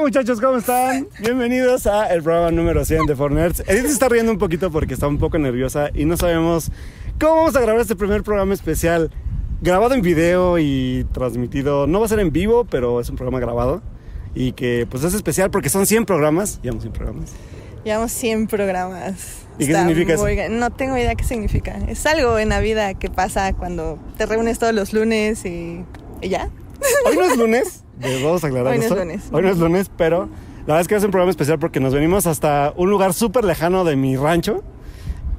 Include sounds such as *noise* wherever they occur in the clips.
muchachos, ¿cómo están? Bienvenidos a el programa número 100 de Fornerds. Edith se está riendo un poquito porque está un poco nerviosa y no sabemos cómo vamos a grabar este primer programa especial. Grabado en video y transmitido, no va a ser en vivo, pero es un programa grabado. Y que pues es especial porque son 100 programas. Llevamos 100 programas. Llevamos 100 programas. ¿Y qué significa eso? muy No tengo idea qué significa. Es algo en la vida que pasa cuando te reúnes todos los lunes y, y ya. Hoy no es lunes, eh, vamos a aclarar Hoy no es lunes. Hoy no es lunes, pero la verdad es que es un programa especial porque nos venimos hasta un lugar súper lejano de mi rancho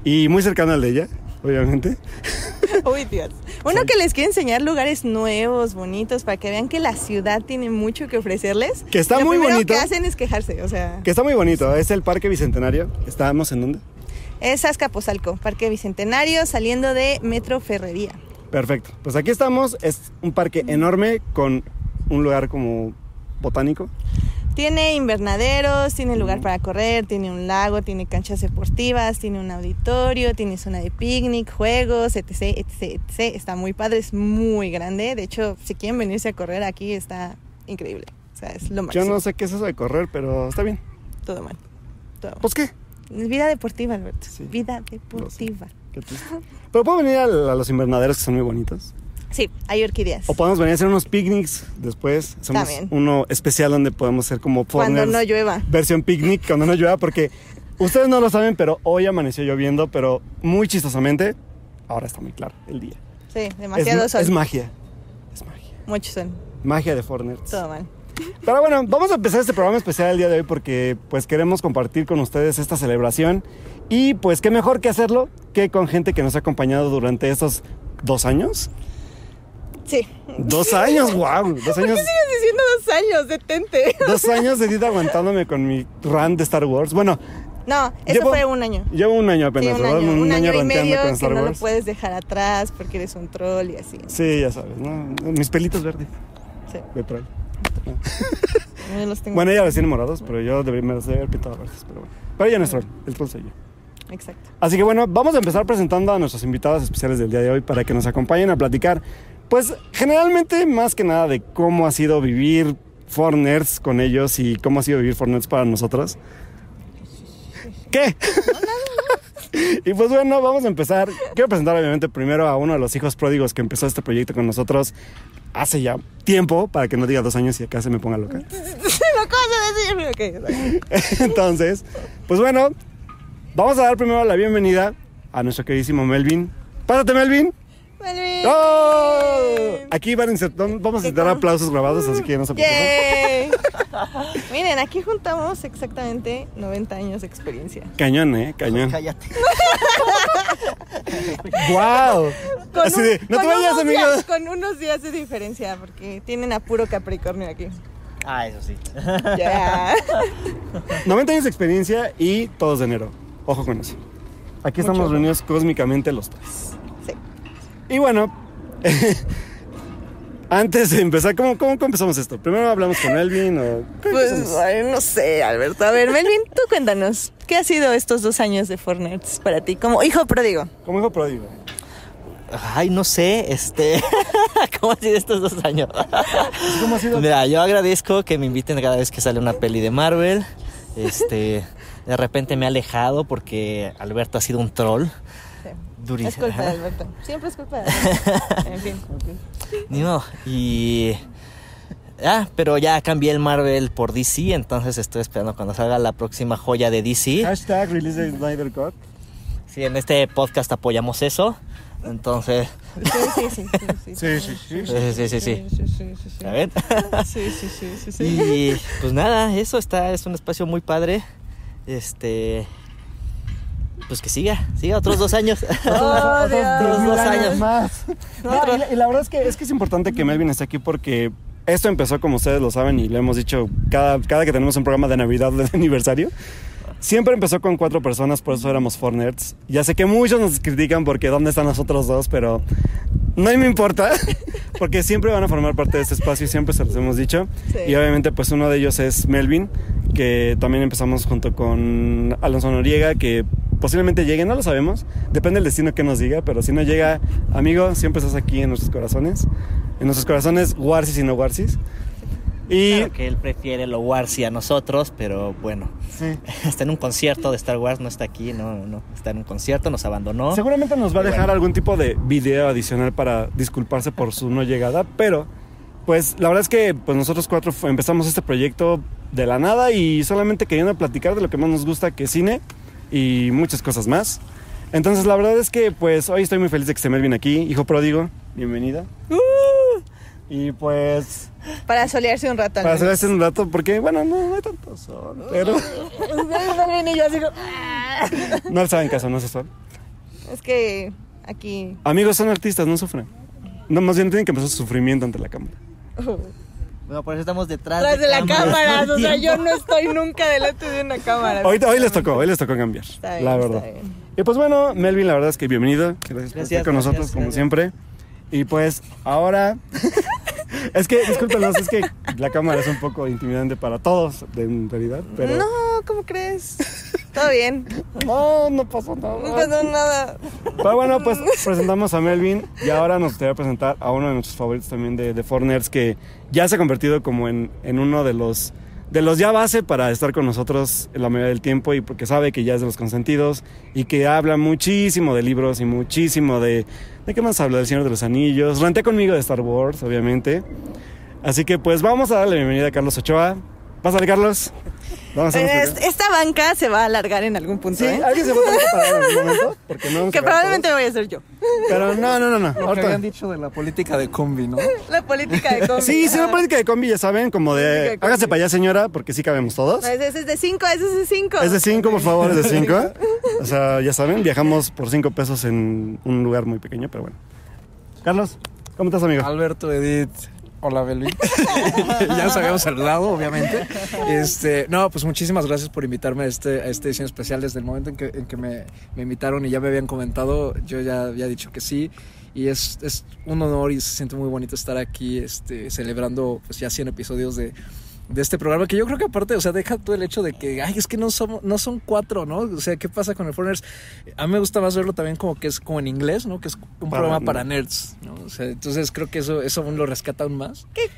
y muy cercano al de ella, obviamente. *laughs* Uy, Dios. Uno que les quiere enseñar lugares nuevos, bonitos, para que vean que la ciudad tiene mucho que ofrecerles. Que está Lo muy bonito. que hacen es quejarse, o sea. Que está muy bonito, es el Parque Bicentenario. ¿Estábamos en dónde? Es Azcapotzalco, Parque Bicentenario, saliendo de Metro Ferrería. Perfecto. Pues aquí estamos, es un parque enorme con un lugar como botánico. Tiene invernaderos, tiene lugar para correr, tiene un lago, tiene canchas deportivas, tiene un auditorio, tiene zona de picnic, juegos, etc, etc, etc. Está muy padre, es muy grande. De hecho, si quieren venirse a correr aquí, está increíble. O sea, es lo Yo máximo. no sé qué es eso de correr, pero está bien. Todo mal. Todo mal. Pues qué. Vida deportiva, Alberto. Sí. Vida deportiva. Qué triste. Pero puedo venir a, a los invernaderos que son muy bonitos. Sí, hay orquídeas. O podemos venir a hacer unos picnics después. Hacemos También. uno especial donde podemos hacer como Cuando no llueva. versión picnic cuando no llueva porque ustedes no lo saben, pero hoy amaneció lloviendo, pero muy chistosamente. Ahora está muy claro el día. Sí, demasiado es, sol. es magia. Es magia. Mucho sol. Magia de Fortnite. Todo mal. Pero bueno, vamos a empezar este programa especial el día de hoy porque pues queremos compartir con ustedes esta celebración y pues qué mejor que hacerlo que con gente que nos ha acompañado durante estos dos años. Sí. Dos *laughs* años, wow. Dos años, Sigues diciendo dos años, detente. *laughs* dos años de vida aguantándome con mi run de Star Wars. Bueno, No, eso Llevo- fue un año. llevo un año Sí, apenas, un ¿verdad? año, un año y ranteando medio con que Star no lo Wars. puedes dejar atrás porque eres un troll y así. Sí, ya sabes, ¿no? Mis pelitos verdes. Sí, de troll. *laughs* yo los tengo. Bueno, ella los tiene morados, pero yo debería me los debe haber pintado verdes, pero bueno. Pero ella no es troll, el troll soy yo. Exacto. Así que bueno, vamos a empezar presentando a nuestros invitados especiales del día de hoy para que nos acompañen a platicar, pues generalmente más que nada de cómo ha sido vivir Fornerds con ellos y cómo ha sido vivir Fornerds para nosotros. ¿Qué? *laughs* y pues bueno, vamos a empezar. Quiero presentar obviamente primero a uno de los hijos pródigos que empezó este proyecto con nosotros hace ya tiempo, para que no diga dos años y acá se me ponga loca. *laughs* *laughs* Entonces, pues bueno, vamos a dar primero la bienvenida a nuestro queridísimo Melvin. Pásate, Melvin. Melvin. ¡Oh! Aquí van a insertar, vamos a insertar aplausos grabados, así que no se preocupen. *laughs* Miren, aquí juntamos exactamente 90 años de experiencia. Cañón, eh, cañón. Cállate. *laughs* ¡Wow! Con Así un- de, no te vayas, unos amigo. días- con unos días de diferencia, porque tienen a puro Capricornio aquí. Ah, eso sí. Ya. *laughs* 90 años de experiencia y todos de enero. Ojo con eso. Aquí estamos reunidos cósmicamente los tres. Sí. Y bueno, *laughs* antes de empezar, ¿cómo, cómo, cómo empezamos esto? Primero hablamos con Melvin o... ¿cómo Pues, ay, no sé, Alberto. A ver, Melvin, tú cuéntanos. ¿Qué ha sido estos dos años de Fortnite para ti? Como hijo pródigo. Como hijo pródigo. Ay, no sé, este. *laughs* ¿Cómo ha sido estos dos años? ¿Cómo ha sido? Mira, yo agradezco que me inviten cada vez que sale una peli de Marvel. Este. De repente me he alejado porque Alberto ha sido un troll. Sí. Durísimo. Es culpa de Alberto. Siempre es culpa de Alberto. *laughs* En fin. Ni modo. Y. Ah, pero ya cambié el Marvel por DC, entonces estoy esperando cuando salga la próxima joya de DC. Hashtag release the Snyder Cut. Sí, en este podcast apoyamos eso. Entonces, Sí, sí, sí. Sí, Sí, sí, sí. sí, sí, sí, sí. Sí, sí, sí, sí, sí. A ver. Sí, sí, sí, sí, sí. Y pues nada, eso está, es un espacio muy padre. Este. Pues que siga, siga otros dos años. *laughs* *laughs* Oh. Otros dos años. más. *laughs* No, y, la, y la verdad es que, es que es importante que Melvin esté aquí porque esto empezó, como ustedes lo saben, y lo hemos dicho cada, cada que tenemos un programa de Navidad de aniversario. Siempre empezó con cuatro personas, por eso éramos four nerds. Ya sé que muchos nos critican porque dónde están los otros dos, pero no me importa, *laughs* porque siempre van a formar parte de este espacio y siempre se los hemos dicho. Sí. Y obviamente pues uno de ellos es Melvin, que también empezamos junto con Alonso Noriega, que posiblemente llegue, no lo sabemos, depende del destino que nos diga, pero si no llega, amigo, siempre estás aquí en nuestros corazones, en nuestros corazones, Warsis y no Warsis. Y Claro que él prefiere lo Warsi a nosotros, pero bueno, sí, *laughs* está en un concierto de Star Wars, no está aquí, no, no, está en un concierto, nos abandonó. seguramente nos va a Y dejar bueno. algún tipo de video adicional para disculparse por su no llegada, pero pues la verdad es que pues nosotros cuatro empezamos este proyecto de la nada y solamente queriendo platicar de lo que más nos gusta que es cine y muchas cosas más. Entonces la verdad es que pues hoy estoy muy feliz de que esté Melvin aquí, hijo pródigo, bienvenida. Y pues Para solearse un rato. para este un rato, porque bueno, no, no hay tanto sol, pero *laughs* Y yo así como, "Ah". no les hagan caso, no hace sol. Es que aquí. Amigos, son artistas, no sufren. No, más bien tienen que empezar su sufrimiento ante la cámara. *laughs* Bueno, por eso estamos detrás Tras de la cámaras cámara, o sea, yo no *laughs* estoy nunca delante de una cámara. Hoy, hoy les tocó, hoy les tocó cambiar, Está bien, la está verdad. bien. Y pues bueno, Melvin, la verdad es que bienvenido. Gracias, por estar con gracias, nosotros, como siempre. Y pues ahora, es que, discúlpenos, es que la cámara es un poco intimidante para todos, en realidad, pero... No, ¿cómo crees? *laughs* Todo bien. No, no pasó nada. No pasó nada. Pero bueno, pues presentamos a Melvin y ahora nos gustaría presentar a uno de nuestros favoritos también de, de Forners que ya se ha convertido como en, en uno de los de los ya base para estar con nosotros la mayoría del tiempo y porque sabe que ya es de los consentidos y que habla muchísimo de libros y muchísimo de... ¿De qué más habla? Del Señor de los Anillos. Renté conmigo de Star Wars, obviamente. Así que pues vamos a darle bienvenida a Carlos Ochoa. Pásale, Carlos. Vamos a Eh, nuestro- Esta banca se va a alargar en algún punto, Sí, ¿eh? alguien se va a tener que parar en algún momento porque no vamos Que probablemente todos. voy a ser yo. Pero no, no, no, no. Lo que habían dicho de la política de combi, ¿no? *laughs* La política de combi. Sí, sí, la política de combi, ya saben, como de de hágase para allá, señora, porque sí cabemos todos. Ese ese es de 5, ese es de 5. Es de 5, por favor, es de *laughs* 5. O sea, ya saben, viajamos por 5 pesos en un lugar muy pequeño, pero bueno. Carlos, ¿cómo estás, amigo? Alberto, Edith, hola Belvin. *laughs* ya nos habíamos saludado, obviamente. Este, no, pues muchísimas gracias por invitarme a, este, a esta edición especial. Desde el momento en que, en que me, me invitaron y ya me habían comentado, yo ya había dicho que sí. Y es, es un honor y se siente muy bonito estar aquí este, celebrando pues ya 100 episodios de, de este programa que yo creo que aparte, o sea, deja todo el hecho de que, ay, es que no, somos, no son cuatro, ¿no? O sea, ¿qué pasa con el Foreigners? A mí me gusta más verlo también como que es como en inglés, ¿no? Que es un Para- programa para nerds, ¿no? O sea, entonces creo que eso, eso aún lo rescata aún más. Que era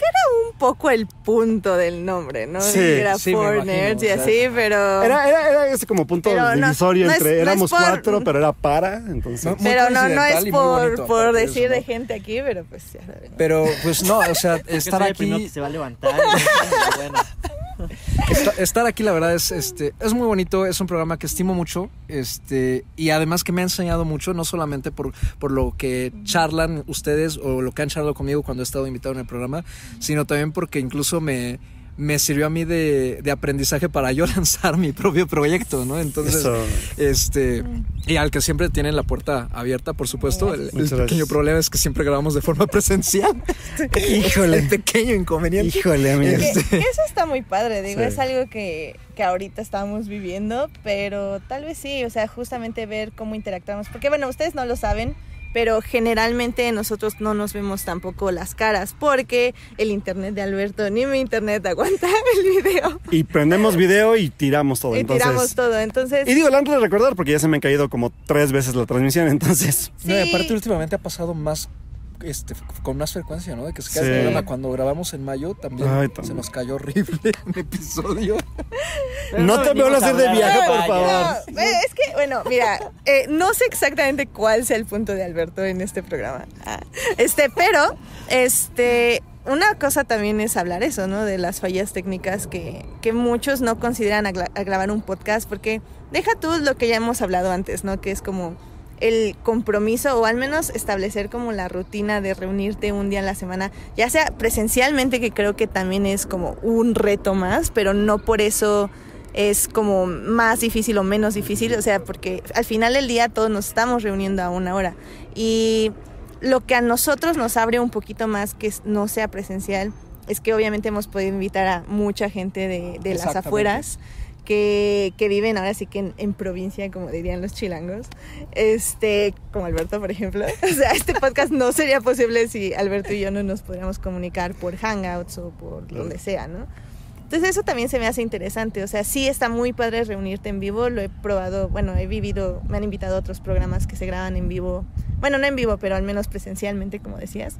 un poco el punto del nombre, ¿no? Sí, era sí, for imagino, nerds y o sea. así, pero... Era, era, era ese como punto no- divisorio no entre no es éramos por- cuatro, pero era para, entonces. Pero no, no es por, bonito, por decir eso, de ¿no? gente aquí, pero pues ya. Pero pues no, o sea, estar primero aquí, que se va a levantar. *laughs* bueno, *laughs* esta- estar aquí la verdad es, este, es muy bonito, es un programa que estimo mucho, este, y además que me ha enseñado mucho, no solamente por, por lo que charlan ustedes o lo que han charlado conmigo cuando he estado invitado en el programa, sino también porque incluso me, me sirvió a mí de, de aprendizaje para yo *laughs* lanzar mi propio proyecto, ¿no? Entonces, Eso. este, y al que siempre tienen la puerta abierta, por supuesto. El, pequeño gracias. problema es que siempre grabamos de forma *laughs* presencial. *laughs* Híjole. El pequeño inconveniente. Híjole, amigo. Este, eso está muy padre, digo, Sí. es algo que, que ahorita estamos viviendo, pero tal vez sí, o sea, justamente ver cómo interactuamos, porque bueno, ustedes no lo saben, pero generalmente nosotros no nos vemos tampoco las caras, porque el internet de Alberto ni mi internet *laughs* aguanta el video Y prendemos video y tiramos todo. y entonces, tiramos todo, entonces... Y digo, lo antes de recordar porque ya se me han caído como tres veces la transmisión, entonces. No, y sí. aparte últimamente ha pasado más este, con más frecuencia, ¿no? De que se cae Sí. el programa. Cuando grabamos en mayo también, Ay, se nos cayó horrible *laughs* un episodio. No te veo hacer de viaje, por favor. No, eh, es que, bueno, mira, eh, no sé exactamente cuál sea el punto de Alberto en este programa. Ah, Este, pero, este, una cosa también es hablar eso, ¿no? De las fallas técnicas que, que muchos no consideran a grabar un podcast, porque deja tú lo que ya hemos hablado antes, ¿no? Que es como el compromiso o al menos establecer como la rutina de reunirte un día a la semana, ya sea presencialmente, que creo que también es como un reto más, pero no por eso es como más difícil o menos difícil, o sea, porque al final del día todos nos estamos reuniendo a una hora. Y lo que a nosotros nos abre un poquito más que no sea presencial es que obviamente hemos podido invitar a mucha gente de, de las afueras que, que viven ahora sí que en, en provincia, como dirían los chilangos, este, como Alberto, por ejemplo. *laughs* O sea, este podcast no sería posible si Alberto y yo no nos podríamos comunicar por Hangouts o por Claro. donde sea, ¿no? Entonces eso también se me hace interesante, o sea, sí está muy padre reunirte en vivo, lo he probado, bueno, he vivido, me han invitado a otros programas que se graban en vivo, bueno, no en vivo, pero al menos presencialmente, como decías.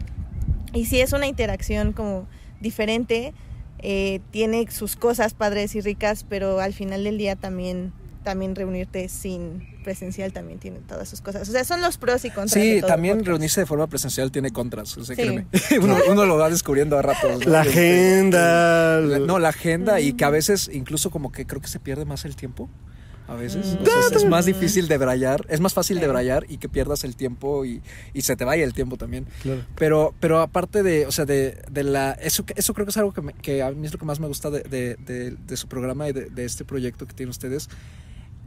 Y sí es una interacción como diferente, eh, tiene sus cosas padres y ricas, pero al final del día también, también reunirte sin presencial también tiene todas sus cosas. O sea, son los pros y contras. de Sí, todo también podcast. reunirse de forma presencial tiene contras. o sea, Sí. créeme. *laughs* uno, uno lo va descubriendo a ratos. ¿no? La Este, agenda. la- no, la agenda y que a veces incluso como que creo que se pierde más el tiempo. A veces Mm. O sea, es, más difícil de brayar, es más fácil de brayar y que pierdas el tiempo y, y se te vaya el tiempo también. Claro. Pero, pero aparte de, o sea, de, de la, eso, eso creo que es algo que, me- que a mí es lo que más me gusta de, de- su programa y de, este proyecto que tienen ustedes,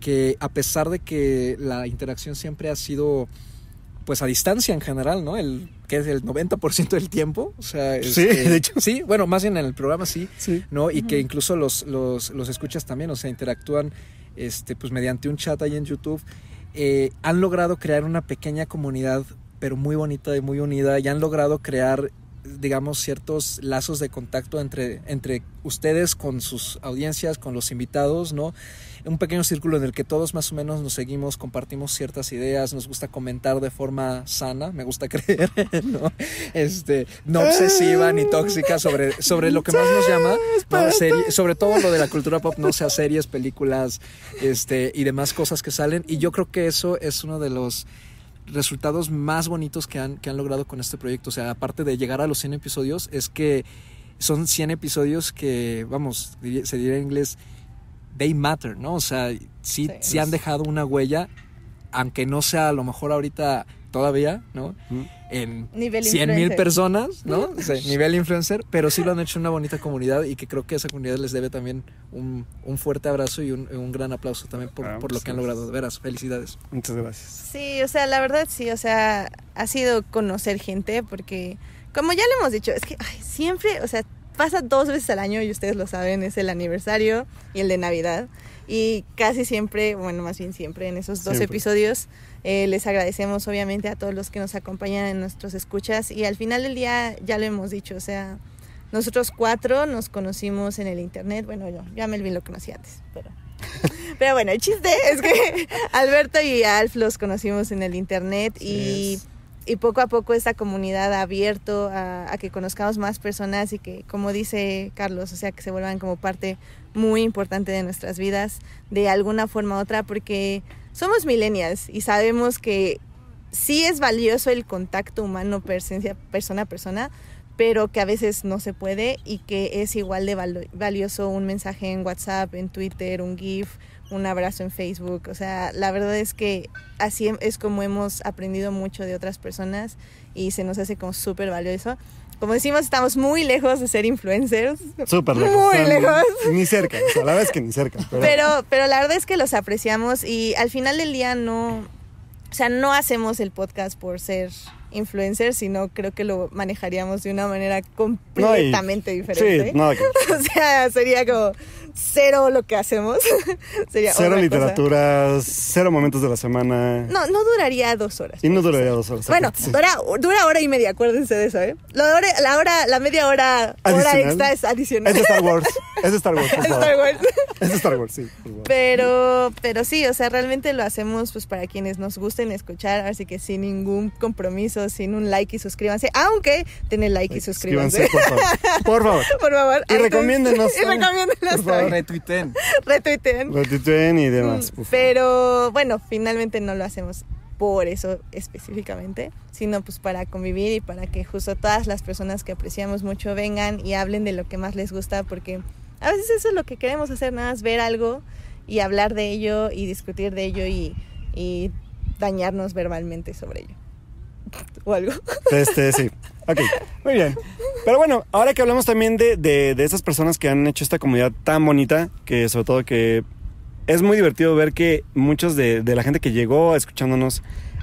que a pesar de que la interacción siempre ha sido, pues a distancia en general, ¿no? El, que es el 90% del tiempo, o sea, Sí, este, de hecho. Sí, bueno, más bien en el programa sí, Sí. ¿no? Y que incluso los, los, los escuchas también, o sea, interactúan este, pues mediante un chat ahí en YouTube. Eh, han logrado crear una pequeña comunidad, pero muy bonita y muy unida, y han logrado crear, digamos, ciertos lazos de contacto entre, entre ustedes con sus audiencias, con los invitados, ¿no? Un pequeño círculo en el que todos más o menos nos seguimos, compartimos ciertas ideas, nos gusta comentar de forma sana, me gusta *laughs* creer, ¿no? Este, no obsesiva ni tóxica sobre, sobre lo que más nos llama, ¿no? Serie- sobre todo lo de la cultura pop, no sea series, películas, este, y demás cosas que salen. Y yo creo que eso es uno de los resultados más bonitos que han, que han logrado con este proyecto. O sea, aparte de llegar a los 100 episodios, es que son 100 episodios que, vamos, se diría en inglés, they matter, ¿no? O sea, sí, Sí. sí han dejado una huella, aunque no sea a lo mejor ahorita todavía, ¿no? En Nivel 100 mil personas, ¿no? *laughs* O sea, nivel influencer, pero sí lo han hecho en una bonita comunidad y que creo que esa comunidad les debe también un, un fuerte abrazo y un, un gran aplauso también por, Ah, por lo que han logrado. De veras, felicidades. Muchas gracias. Sí, o sea, la verdad sí, o sea, ha sido conocer gente porque, como ya lo hemos dicho, es que ay, siempre, o sea, pasa dos veces al año y ustedes lo saben, es el aniversario y el de Navidad. Y casi siempre, bueno, más bien siempre en esos dos Siempre. episodios, eh, les agradecemos obviamente a todos los que nos acompañan en nuestros escuchas y al final del día ya lo hemos dicho, o sea, nosotros cuatro nos conocimos en el internet, bueno, yo, yo a Melvin lo conocí antes, pero... *laughs* Pero bueno, el chiste es que *laughs* Alberto y Alf los conocimos en el internet y, es. Y poco a poco esta comunidad ha abierto a, a que conozcamos más personas y que, como dice Carlos, o sea, que se vuelvan como parte muy importante de nuestras vidas de alguna forma u otra, porque somos millennials y sabemos que sí es valioso el contacto humano persona a persona, pero que a veces no se puede y que es igual de valioso un mensaje en WhatsApp, en Twitter, un GIF, un abrazo en Facebook. O sea, la verdad es que así es como hemos aprendido mucho de otras personas y se nos hace como súper valioso. Como decimos, estamos muy lejos de ser influencers. Súper lejos. Muy lejos. Ni cerca. O sea, la verdad es que ni cerca. Pero, Pero, pero la verdad es que los apreciamos y al final del día no, o sea, no hacemos el podcast por ser influencers, sino creo que lo manejaríamos de una manera completamente diferente. Sí, que *laughs* O sea, sería como cero lo que hacemos. *laughs* sería Cero otra cosa. literatura, cero momentos de la semana. No, no duraría dos horas. Y no duraría dos horas. Bueno, Sí. dura, dura hora y media, acuérdense de eso, ¿eh? La hora, la, hora, la media hora, hora extra es adicional. Es de Star Wars. Es de Star Wars, *laughs* favor. Star Wars. Es de Star Wars, sí. Pero, pero sí, o sea, realmente lo hacemos pues para quienes nos gusten escuchar, así que sin ningún compromiso, sin un like y suscríbanse, aunque denle like y suscríbanse. Suscríbanse, por favor. Por favor. *laughs* Por favor. Y recomiéndenos Y recomiéndenos *laughs* Retuiten. Retuiteen. Retuiteen y demás. por favor. Pero bueno, finalmente no lo hacemos por eso específicamente, sino pues para convivir y para que justo todas las personas que apreciamos mucho vengan y hablen de lo que más les gusta, porque a veces eso es lo que queremos hacer, nada más ver algo y hablar de ello y discutir de ello y, y dañarnos verbalmente sobre ello. *laughs* O algo. Este, sí. *laughs* Ok, muy bien. Pero bueno, ahora que hablamos también de, de, de esas personas que han hecho esta comunidad tan bonita, que sobre todo que es muy divertido ver que muchos de, de la gente que llegó escuchándonos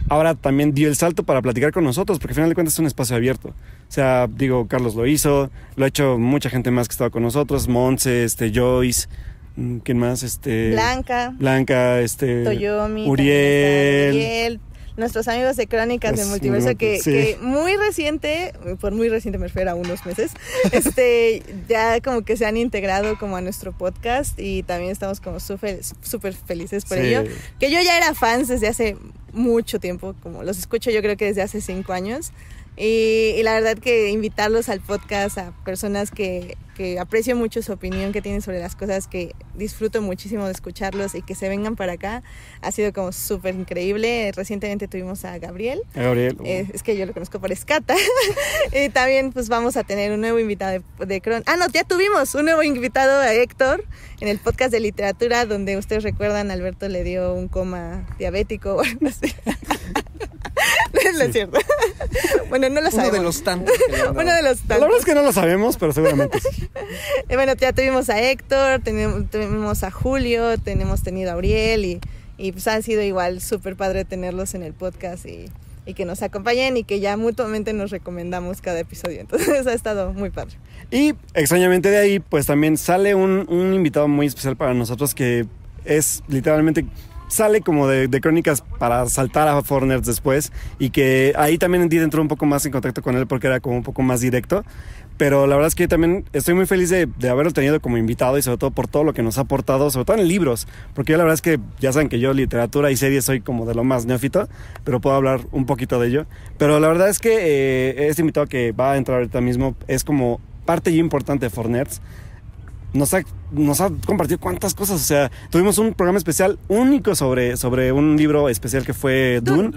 ahora también dio el salto para platicar con nosotros, porque al final de cuentas es un espacio abierto. O sea, digo, Carlos lo hizo, lo ha hecho mucha gente más que estaba con nosotros, Monse, este, Joyce, mm, ¿quién más? Este, Blanca, Blanca, este, Toyomi, Uriel. Uriel, nuestros amigos de Crónicas del Multiverso que, sí. que muy reciente, por muy reciente me refiero a unos meses, *laughs* este ya como que se han integrado como a nuestro podcast y también estamos como súper súper felices por Sí. ello. Que yo ya era fans desde hace mucho tiempo, como los escucho yo creo que desde hace cinco años Y, y la verdad que invitarlos al podcast a personas que, que aprecio mucho su opinión que tienen sobre las cosas, que disfruto muchísimo de escucharlos y que se vengan para acá, ha sido como súper increíble. Recientemente tuvimos a Gabriel. Gabriel. Eh, es que yo lo conozco por Escata. *laughs* y también pues vamos a tener un nuevo invitado de, de Cron. Ah, no, ya tuvimos un nuevo invitado a Héctor en el podcast de literatura donde ustedes recuerdan Alberto le dio un coma diabético o algo así. no es cierto. *laughs* bueno, no lo Uno sabemos. de los tantos. *laughs* Uno de los La verdad tantos. es que no lo sabemos, pero seguramente sí. *laughs* Bueno, ya tuvimos a Héctor, tenemos, tenemos a Julio, tenemos tenido a Auriel y, y pues han sido igual súper padre tenerlos en el podcast y, y que nos acompañen y que ya mutuamente nos recomendamos cada episodio. *laughs* Entonces ha estado muy padre. Y extrañamente de ahí, pues también sale un, un invitado muy especial para nosotros que es literalmente sale como de, de crónicas para saltar a Forners después y que ahí también entró un poco más en contacto con él porque era como un poco más directo. Pero la verdad es que también estoy muy feliz de, de haberlo tenido como invitado y sobre todo por todo lo que nos ha aportado, sobre todo en libros, porque yo la verdad es que ya saben que yo literatura y series soy como de lo más neófito, pero puedo hablar un poquito de ello. Pero la verdad es que eh, este invitado que va a entrar ahorita mismo es como parte ya importante de Fornerds nos ha, nos ha compartido cuántas cosas. O sea, tuvimos un programa especial único sobre, sobre un libro especial que fue Dune.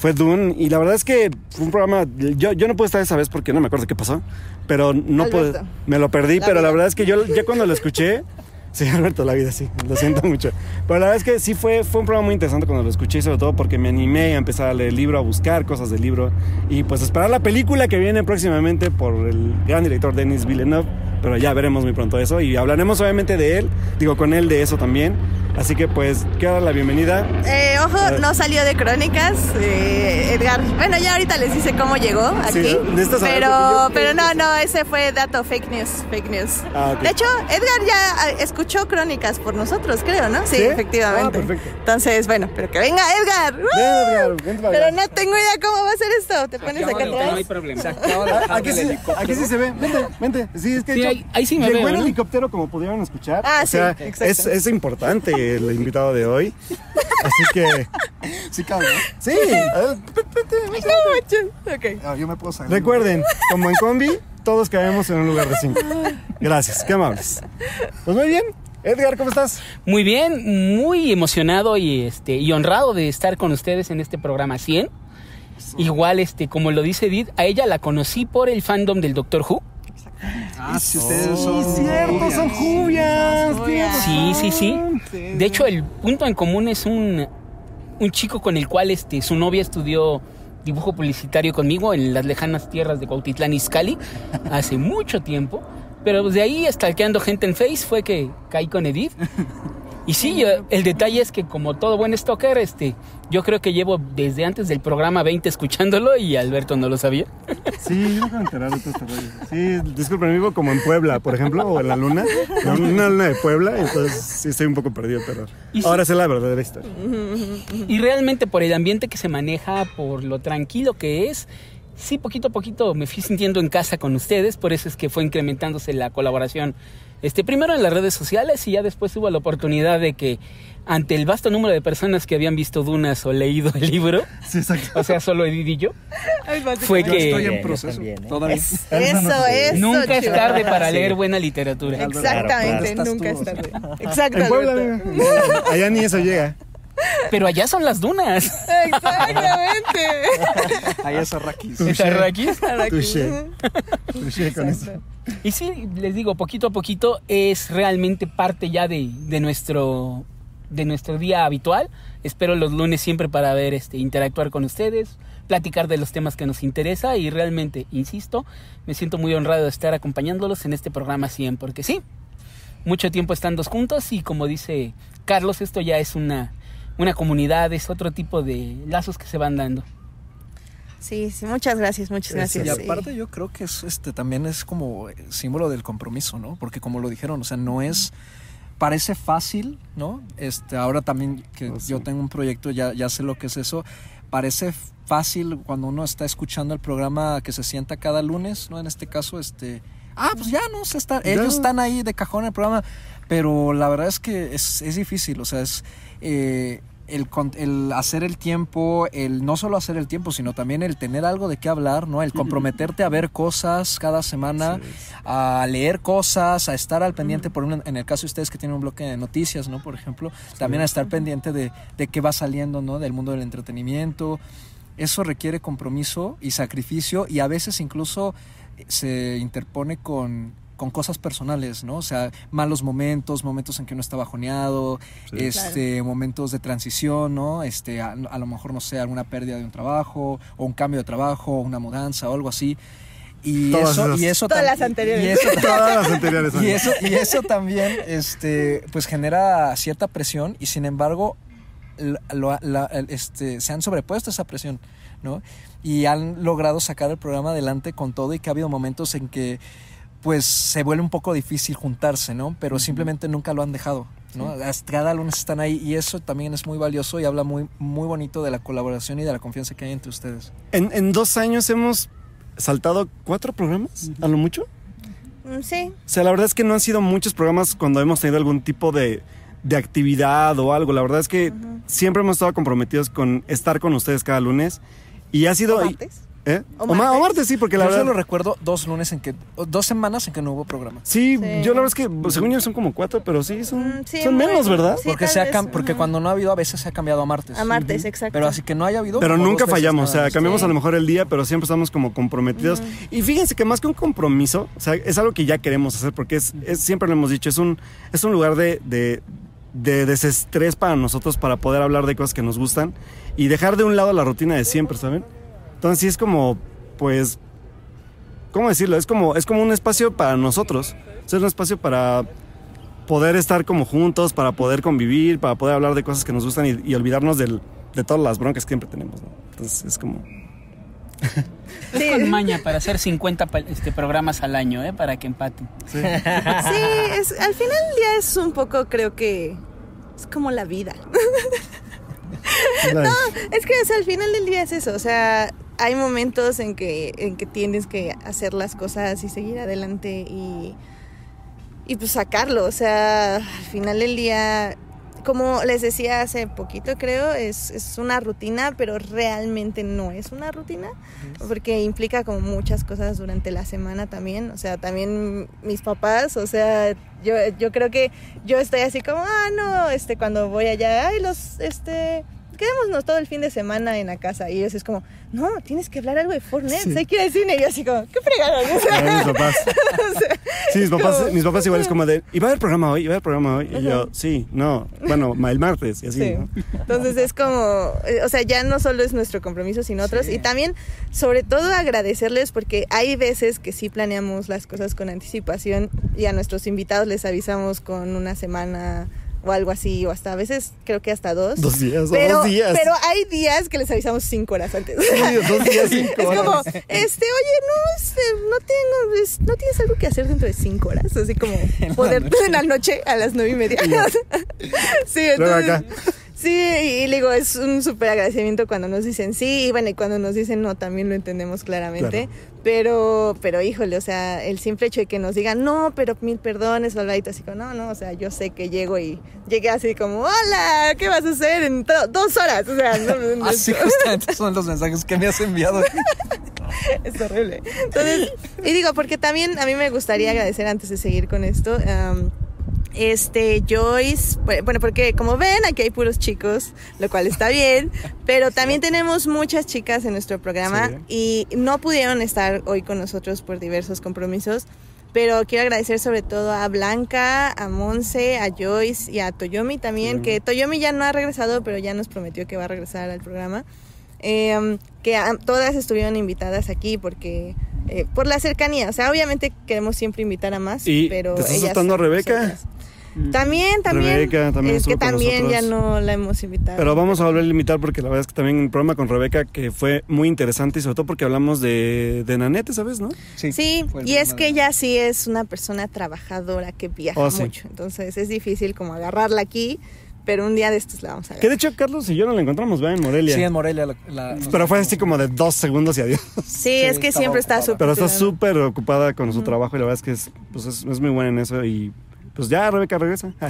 Fue Dune. Y la verdad es que fue un programa. Yo, yo no pude estar esa vez porque no me acuerdo qué pasó. Pero no pude. Me lo perdí. La pero la vida. verdad es que yo ya cuando lo escuché. Sí, Alberto, la vida, sí. Lo siento mucho. Pero la verdad es que sí fue, fue un programa muy interesante cuando lo escuché, sobre todo porque me animé a empezar a leer el libro, a buscar cosas del libro y pues esperar la película que viene próximamente por el gran director Denis Villeneuve. Pero ya veremos muy pronto eso y hablaremos obviamente de él, digo con él de eso también. Así que pues quiero dar la bienvenida. Eh, ojo, no salió de crónicas. eh, Edgar, bueno, ya ahorita les dice cómo llegó Sí, aquí. saber pero, pero no, no, ese fue dato fake news, fake news. Ah, ok. De hecho, Edgar ya ah, escuchó crónicas por nosotros, creo, ¿no? Sí, ¿Sí? efectivamente. Ah, perfecto. Entonces, bueno, pero que venga Edgar. Edgar, vente para Pero no tengo idea cómo va a ser esto. Te pones acá No hay atrás. problema. Se acaba Aquí sí, aquí sí se ve. Vente, vente. Sí, es que Sí, ahí- ahí sí me llegó veo, en ¿no? helicóptero como pudieron escuchar. Ah, o sea, sí, exacto. es, es importante el invitado de hoy. Así que. Sí, cabe, ¿no? Sí, a ver, Ok. Ah, yo me puedo salir. recuerden, como en combi, todos caemos en un lugar de cinco. Gracias, qué amables. Pues muy bien. Edgar, ¿cómo estás? Muy bien, muy emocionado y este y honrado de estar con ustedes en este programa 100. Igual este como lo dice Edith, a ella la conocí por el fandom del Doctor Who. Ah, si ustedes son. Sí, cierto, son jubias. Sí, sí, sí. De hecho, el punto en común es un un chico con el cual este su novia estudió dibujo publicitario conmigo en las lejanas tierras de Cuautitlán Izcalli hace mucho tiempo. Pero de ahí, stalkeando gente en Face, fue que caí con Edith. Y sí, yo- el detalle es que como todo buen stalker, este, yo creo que llevo desde antes del programa 20 escuchándolo y Alberto no lo sabía. Sí, yo me acabo de enterar de todo este rollo. Sí, disculpen, vivo como en Puebla, por ejemplo, o en la luna. En una luna de Puebla, entonces sí estoy un poco perdido, pero Y sí. ahora sé la verdadera historia. Y realmente por el ambiente que se maneja, por lo tranquilo que es, sí, poquito a poquito me fui sintiendo en casa con ustedes, por eso es que fue incrementándose la colaboración. Este, primero en las redes sociales y ya después hubo la oportunidad de que ante el vasto número de personas que habían visto Dunas o leído el libro, Sí, exacto. o sea, solo Edith y yo, fue Yo que estoy en proceso. también, ¿eh? Todavía. Eso, eso. nunca es tarde para Sí. leer buena literatura. Exactamente, Claro, claro. nunca es tarde. Mira. allá ni eso llega. Pero allá son las dunas. Exactamente. *laughs* Ahí es Arrakis. ¿Es Arrakis? Touché. Touché con eso. Y sí, les digo, poquito a poquito es realmente parte ya de, de nuestro de nuestro día habitual. Espero los lunes siempre para ver este interactuar con ustedes, platicar de los temas que nos interesa y realmente, insisto, me siento muy honrado de estar acompañándolos en este programa 100 porque sí, mucho tiempo estando juntos y como dice Carlos, esto ya es una una comunidad, es otro tipo de lazos que se van dando. Sí, sí, muchas gracias, muchas gracias. Y sí. aparte yo creo que es, este también es como eh, símbolo del compromiso, ¿no? Porque como lo dijeron, o sea, no es parece fácil, ¿no? Este, ahora también que Oh, sí. yo tengo un proyecto, ya, ya sé lo que es eso. Parece fácil cuando uno está escuchando el programa que se sienta cada lunes, ¿no? En este caso, este, ah, pues ya no se está, Ya. ellos están ahí de cajón en el programa, pero la verdad es que es, es difícil, o sea, es eh, el, el hacer el tiempo, el no solo hacer el tiempo, sino también el tener algo de qué hablar, ¿no? El comprometerte a ver cosas cada semana, a leer cosas, a estar al pendiente, por un- en el caso de ustedes que tienen un bloque de noticias, ¿no? Por ejemplo, también a estar pendiente de, de qué va saliendo, ¿no? Del mundo del entretenimiento. Eso requiere compromiso y sacrificio y a veces incluso se interpone con, con cosas personales, ¿no? O sea, malos momentos, momentos en que uno está bajoneado, este, momentos de transición, ¿no? Este, a, a lo mejor, no sé, alguna pérdida de un trabajo, o un cambio de trabajo, o una mudanza, o algo así. Y Todas eso, esas. y eso Todas las anteriores. y eso- *laughs* Todas las anteriores. y eso, y eso también este, pues genera cierta presión y sin embargo la- lo- la- el- este, se han sobrepuesto a esa presión, ¿no? Y han logrado sacar el programa adelante con todo y que ha habido momentos en que pues se vuelve un poco difícil juntarse, ¿no? Pero simplemente nunca lo han dejado, ¿no? Cada lunes están ahí y eso también es muy valioso y habla muy, muy bonito de la colaboración y de la confianza que hay entre ustedes. En, en dos años hemos saltado cuatro programas, a lo mucho. Mm, Sí, O sea, la verdad es que no han sido muchos programas cuando hemos tenido algún tipo de, de actividad o algo. La verdad es que siempre hemos estado comprometidos con estar con ustedes cada lunes. Y ha sido... ¿O martes? ¿Eh? ¿O O, ma- o martes? sí, porque la Yo verdad... solo recuerdo dos lunes en que, o dos semanas en que no hubo programa. Sí, Sí. yo la verdad es que pues, según yo son como cuatro, pero sí, son, Mm, sí, son menos, ¿verdad? sí, porque se ha porque cuando no ha habido a veces se ha cambiado a martes. A martes, exacto. Pero así que no haya habido. Pero nunca fallamos, o sea, cambiamos Sí. a lo mejor el día, pero siempre estamos como comprometidos. Y fíjense que más que un compromiso, o sea, es algo que ya queremos hacer, porque es, es- siempre lo hemos dicho, es un, es un lugar de, de, de desestrés para nosotros, para poder hablar de cosas que nos gustan y dejar de un lado la rutina de siempre, ¿saben? Entonces sí es como, pues, ¿cómo decirlo? Es como, es como un espacio para nosotros, es un espacio para poder estar como juntos, para poder convivir, para poder hablar de cosas que nos gustan y, y olvidarnos del- de todas las broncas que siempre tenemos, ¿no? Entonces es como... *laughs* Es Sí. con maña para hacer 50 pa- este, programas al año, ¿eh? Para que empaten. Sí, es, al final del día es un poco, creo que es como la vida. Es que o sea, al final del día es eso, o sea, hay momentos en que, en que tienes que hacer las cosas y seguir adelante y, y pues sacarlo, o sea, al final del día, como les decía hace poquito creo, es, es una rutina, pero realmente no es una rutina, porque implica como muchas cosas durante la semana también, o sea, también mis papás, o sea, yo, yo creo que yo estoy así como, ah, no, este, cuando voy allá, ay, los, este, quedémonos todo el fin de semana en la casa. Y ellos es como, no, tienes que hablar algo de Fortnite, Sí. hay que ir al cine. Y yo así como, ¿qué Ay, mis papás. *laughs* Sí, mis papás, como- mis papás igual es como de, ¿y va a haber programa hoy? ¿Y va a haber programa hoy? Y yo, sí, no, bueno, el martes y así, Sí. ¿no? Entonces es como, eh, o sea, ya no solo es nuestro compromiso, sino otros. Y también, sobre todo, agradecerles porque hay veces que sí planeamos las cosas con anticipación y a nuestros invitados les avisamos con una semana o algo así, o hasta a veces creo que hasta dos. Dos días, o dos días. pero hay días que les avisamos cinco horas antes. Sí, dos días, cinco *laughs* Es como, horas. este, oye, no, este, no tengo, es- no tienes algo que hacer dentro de cinco horas, así como *laughs* poder en la noche a las nueve y media. *laughs* sí, entonces, acá. sí, y, y le digo, es un súper agradecimiento cuando nos dicen sí, y bueno, y cuando nos dicen no, también lo entendemos claramente. Pero, pero híjole, o sea, el simple hecho de que nos digan no, pero mil perdones, Olvaito, así como, no, no, o sea, yo sé que llego y llegué así como, hola, ¿qué vas a hacer en dos horas? O sea, no, no, Así justamente son los mensajes que me has enviado. *laughs* es horrible. Entonces, y digo, porque también a mí me gustaría agradecer antes de seguir con esto. am, este, Joyce, bu- bueno, porque como ven, aquí hay puros chicos, lo cual está bien, *laughs* pero también tenemos muchas chicas en nuestro programa y no pudieron estar hoy con nosotros por diversos compromisos, pero quiero agradecer sobre todo a Blanca, a Monse, a Joyce y a Toyomi también, que Toyomi ya no ha regresado, pero ya nos prometió que va a regresar al programa. Eh, que todas estuvieron invitadas aquí porque eh, por la cercanía, o sea, obviamente queremos siempre invitar a más, Y pero te estás ellas saltando a Rebeca. nosotras. También, también. Rebeca también es que también ya no la hemos invitado. Pero vamos a volver a limitar porque la verdad es que también un programa con Rebeca que fue muy interesante y sobre todo porque hablamos de, de Nanete, ¿sabes, no? Sí, el y es que ella sí es una persona trabajadora que viaja Oh, sí. mucho, entonces es difícil como agarrarla aquí, pero un día de estos la vamos a Que agarrar. de hecho Carlos y yo no la encontramos, ¿verdad? En Morelia. Sí, en Morelia. La, la- Pero fue así como de dos segundos y adiós. Sí, es que siempre está ocupada. súper Pero está súper ocupada con su trabajo y la verdad es que es, pues es, es muy buena en eso y pues ya, Rebeca, regresa. *laughs*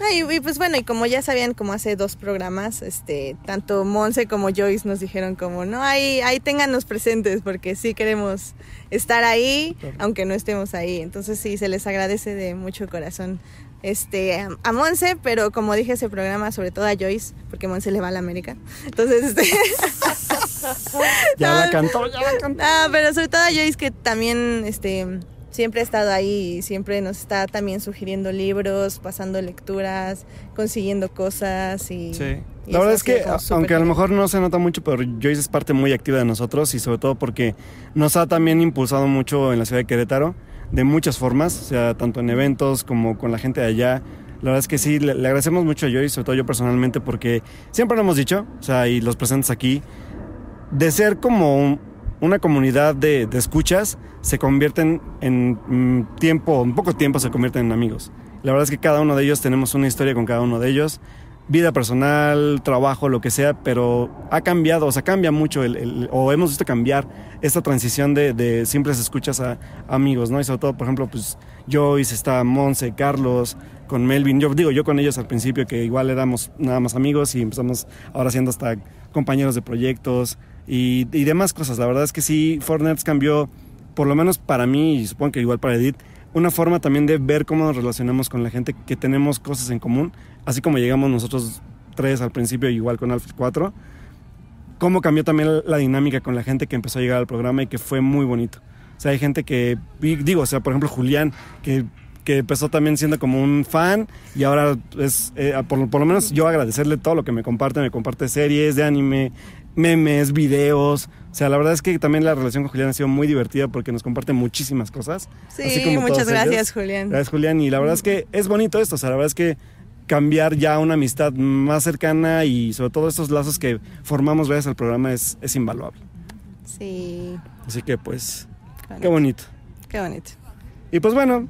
Ah, y, y, pues bueno, y como ya sabían, como hace dos programas, este, tanto Monse como Joyce nos dijeron como, no, ahí, ahí téngannos presentes, porque sí queremos estar ahí, aunque no estemos ahí. Entonces sí, se les agradece de mucho corazón este a Monse, pero como dije ese programa, sobre todo a Joyce, porque Monse le va a la América. Entonces, este *laughs* ya No, la cantó, ya la cantó. Ah, pero sobre todo a Joyce que también este siempre ha estado ahí y siempre nos está también sugiriendo libros, pasando lecturas, consiguiendo cosas y Sí. y La verdad es que, aunque a lo mejor no se nota mucho, pero Joyce es parte muy activa de nosotros y sobre todo porque nos ha también impulsado mucho en la ciudad de Querétaro de muchas formas, o sea, tanto en eventos como con la gente de allá. La verdad es que sí, le, le agradecemos mucho a Joyce, sobre todo yo personalmente, porque siempre lo hemos dicho, o sea, y los presentes aquí, de ser como un- una comunidad de, de escuchas, se convierten en mm, tiempo, en poco tiempo se convierten en amigos. La verdad es que cada uno de ellos tenemos una historia con cada uno de ellos, vida personal, trabajo, lo que sea, pero ha cambiado, o sea, cambia mucho, el, el- o hemos visto cambiar esta transición de, de simples escuchas a, amigos, ¿no? Y sobre todo, por ejemplo, pues Joyce, está Monse, Carlos, con Melvin, yo digo, yo con ellos al principio que igual éramos nada más amigos y empezamos ahora siendo hasta compañeros de proyectos y, y demás cosas. La verdad es que sí, Fortnite cambió, por lo menos para mí y supongo que igual para Edith, una forma también de ver cómo nos relacionamos con la gente que tenemos cosas en común, así como llegamos nosotros tres al principio, igual con Alpha 4, cómo cambió también la dinámica con la gente que empezó a llegar al programa y que fue muy bonito. O sea, hay gente que, digo, o sea, por ejemplo, Julián, que, que empezó también siendo como un fan y ahora es, eh, por, por lo menos yo agradecerle todo lo que me comparte, me comparte series de anime, memes, videos. O sea, la verdad es que también la relación con Julián ha sido muy divertida porque nos comparte muchísimas cosas. Sí, así como muchas gracias, ellos. Julián. Gracias, Julián. Y la verdad es que es bonito esto. O sea, la verdad es que cambiar ya una amistad más cercana y sobre todo estos lazos que formamos gracias al programa es, es invaluable. Sí, Así que pues, qué qué bonito. bonito. Qué bonito. Y pues bueno,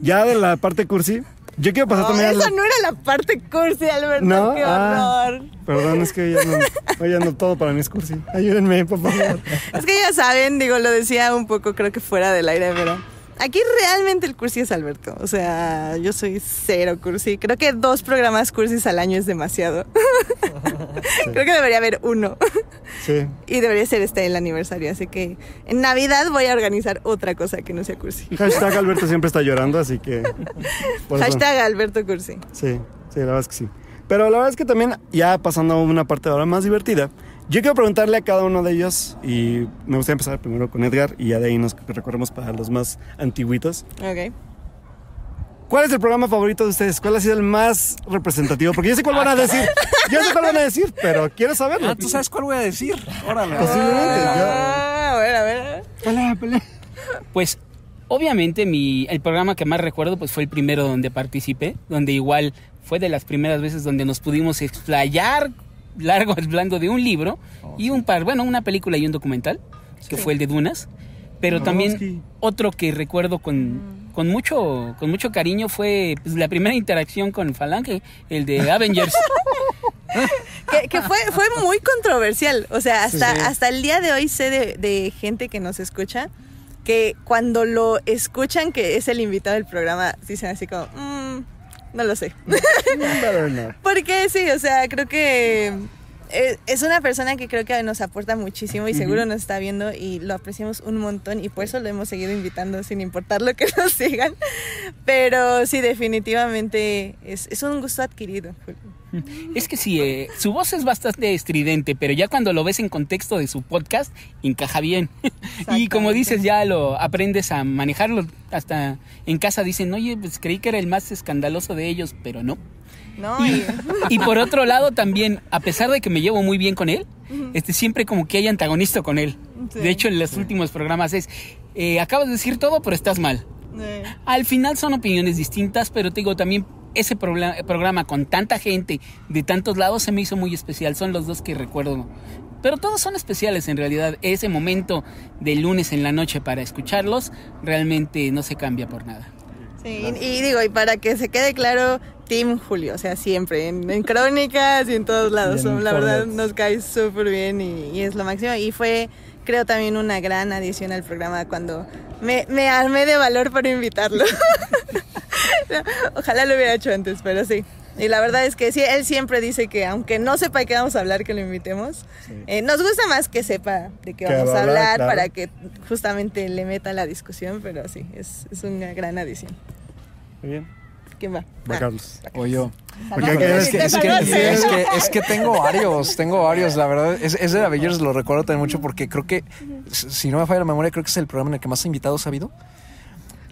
ya de la parte cursi, yo quiero pasar también esa no era la parte cursi, Alberto. ¿No? Qué Ah. horror. Perdón, es que ya no, hoy ya no todo para mí es cursi. Ayúdenme, por favor. Es que ya saben, digo, lo decía un poco, creo que fuera del aire, pero aquí realmente el cursi es Alberto. O sea, yo soy cero cursi. Creo que dos programas cursis al año es demasiado. *laughs* creo que debería haber uno. Sí. Y debería ser este el aniversario. Así que en Navidad voy a organizar otra cosa que no sea cursi. Hashtag Alberto siempre está llorando, así que... Hashtag Alberto Cursi. Sí, sí, la verdad es que sí. Pero la verdad es que también, ya pasando a una parte ahora más divertida, yo quiero preguntarle a cada uno de ellos, y me gustaría empezar primero con Edgar, y ya de ahí nos recorremos para los más antiguitos. Ok. ¿Cuál es el programa favorito de ustedes? ¿Cuál ha sido el más representativo? Porque yo sé cuál van a decir. Yo sé cuál van a decir, pero quiero saberlo. Ah, ¿tú sabes cuál voy a decir? Órale. Posiblemente. yo- Ah, a ver, a ver. Pelea, pelea. Pues obviamente mi, el programa que más recuerdo pues fue el primero donde participé, donde igual fue de las primeras veces donde nos pudimos explayar largo hablando de un libro y un par, bueno, una película y un documental, que fue el de Dunas, pero No, también otro que recuerdo con, con mucho con mucho cariño fue pues, la primera interacción con Falange, el de *laughs* Avengers. Que, que fue, fue muy controversial. O sea, hasta, Sí. hasta el día de hoy sé de, de gente que nos escucha que cuando lo escuchan que es el invitado del programa, dicen así como, "Mm, no lo sé. Not. *laughs* Porque sí, o sea, creo que eh, es una persona que creo que nos aporta muchísimo y seguro nos está viendo y lo apreciamos un montón y por eso lo hemos seguido invitando sin importar lo que *laughs* nos sigan. Pero sí, definitivamente es, es un gusto adquirido. Julio. *laughs* Es que sí, eh, su voz es bastante estridente, pero ya cuando lo ves en contexto de su podcast, encaja bien. *laughs* y como dices, ya lo aprendes a manejarlo. Hasta en casa dicen, oye, pues creí que era el más escandaloso de ellos, pero no. ¿No? Y- Y por otro lado también, a pesar de que me llevo muy bien con él, este siempre como que hay antagonista con él. Sí. De hecho, en los últimos programas es, eh, acabas de decir todo, pero estás mal. eh, Al final son opiniones distintas, pero te digo, también ese programa con tanta gente de tantos lados se me hizo muy especial. Son los dos que recuerdo. Pero todos son especiales en realidad. Ese momento de lunes en la noche para escucharlos realmente no se cambia por nada. Sí, y, y digo, y para que se quede claro, Team Julio, o sea, siempre, en, en crónicas y en todos lados, la verdad nos cae súper bien y, y es lo máximo. Y fue, creo, también una gran adición al programa cuando me, me armé de valor para invitarlo. *laughs* Ojalá lo hubiera hecho antes, pero sí. Y la verdad es que sí, él siempre dice que aunque no sepa de qué vamos a hablar, que lo invitemos. Eh, nos gusta más que sepa de qué Que vamos va a a hablar, hablar claro. para que justamente le meta la discusión, pero sí, es, es una gran adición. Muy bien. ¿Quién va? Va Carlos. O yo. Porque Es que, es, que, Salvador. es, que, *laughs* es que tengo varios, tengo varios, la verdad. Es, ese de Avengers lo recuerdo también mucho porque creo que, si no me falla la memoria, creo que es el programa en el que más invitados ha habido.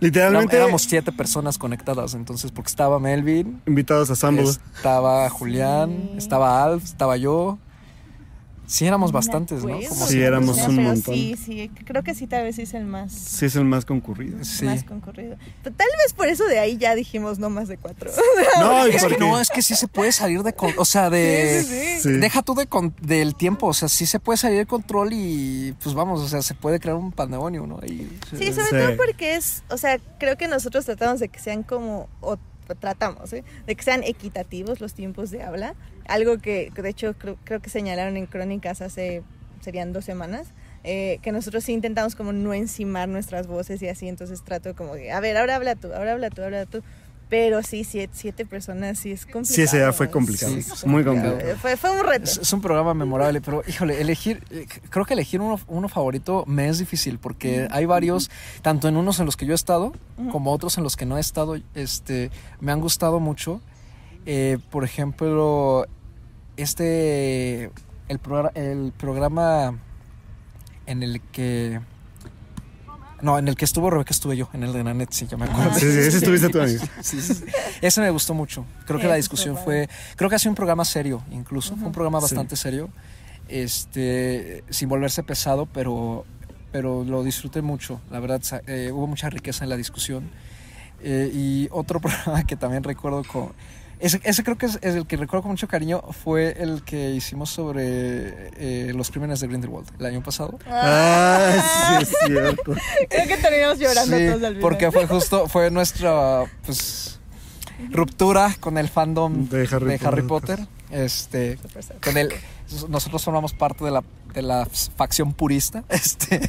Literalmente, Éramos siete personas conectadas, entonces, porque estaba Melvin, invitados a Sambo. estaba Julián, estaba Alf, estaba yo. Sí, éramos bastantes, ¿no? Como Sí, éramos un pero montón. Sí, sí, creo que sí, tal vez sí es el más, Sí, es el más concurrido. Sí. más concurrido. Pero tal vez por eso de ahí ya dijimos no más de cuatro. No, *laughs* Es que no, es que sí se puede salir de... con- O sea, de... Sí, sí. Deja tú de con- del tiempo, o sea, sí se puede salir de control y pues vamos, o sea, se puede crear un pandemonio, ¿no? Y, Sí, sobre Sí. todo porque es, o sea, creo que nosotros tratamos de que sean como, o tratamos, ¿eh? de que sean equitativos los tiempos de habla. Algo que, de hecho, creo, creo que señalaron en Crónicas hace, serían dos semanas, eh, que nosotros sí intentamos como no encimar nuestras voces y así, entonces trato como de, a ver, ahora habla tú, ahora habla tú, ahora tú. Pero sí, siete, siete personas sí es complicado. Sí, ese ya fue complicado. Sí, muy complicado. Fue, fue un reto. Es, es un programa memorable, pero híjole, elegir, eh, creo que elegir uno, uno favorito me es difícil porque hay varios, tanto en unos en los que yo he estado como otros en los que no he estado, este, me han gustado mucho. Eh, por ejemplo, este, el, el programa en el que... No, en el que estuvo Rebeca estuve yo, en el de Nanet, sí, ya me acuerdo. Sí, sí, ese estuviste tú, amigo. *laughs* Sí, sí, sí. Ese me gustó mucho. Creo que la discusión fue. Creo que ha sido un programa serio, incluso. Fue un programa Sí. bastante serio. Este. Sin volverse pesado, pero. Pero lo disfruté mucho. La verdad, eh, hubo mucha riqueza en la discusión. Eh, y otro *laughs* programa que también recuerdo con. Ese, ese creo que es, es el que recuerdo con mucho cariño. Fue el que hicimos sobre eh, los crímenes de Grindelwald el año pasado. Ah, sí, es cierto. *laughs* Creo que terminamos llorando Sí, todos al final. porque fue justo, fue nuestra pues ruptura con el fandom De Harry Potter. Potter. Este, con el, nosotros formamos parte de la, de la facción purista. *laughs* *laughs* Este,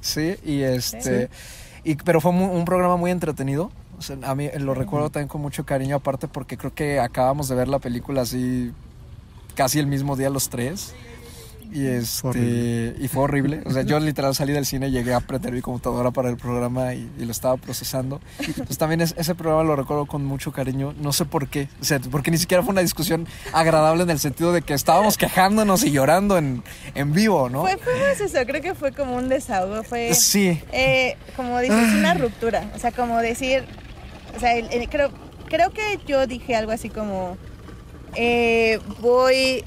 sí, y este, y, pero fue un programa muy entretenido. O sea, a mí lo recuerdo también con mucho cariño, aparte porque creo que acabamos de ver la película así casi el mismo día los tres. Y este horrible. y fue horrible. O sea, yo *laughs* literal salí del cine, llegué a prender mi computadora para el programa y, y lo estaba procesando. Pues también es- ese programa lo recuerdo con mucho cariño. No sé por qué. O sea, porque ni siquiera fue una discusión agradable en el sentido de que estábamos quejándonos y llorando en, en vivo, ¿no? Fue, fue más eso, creo que fue como un desahogo, fue... Sí. Eh, como dices, una ruptura. O sea, como decir. O sea, el- el- creo, creo que yo dije algo así como. eh, voy.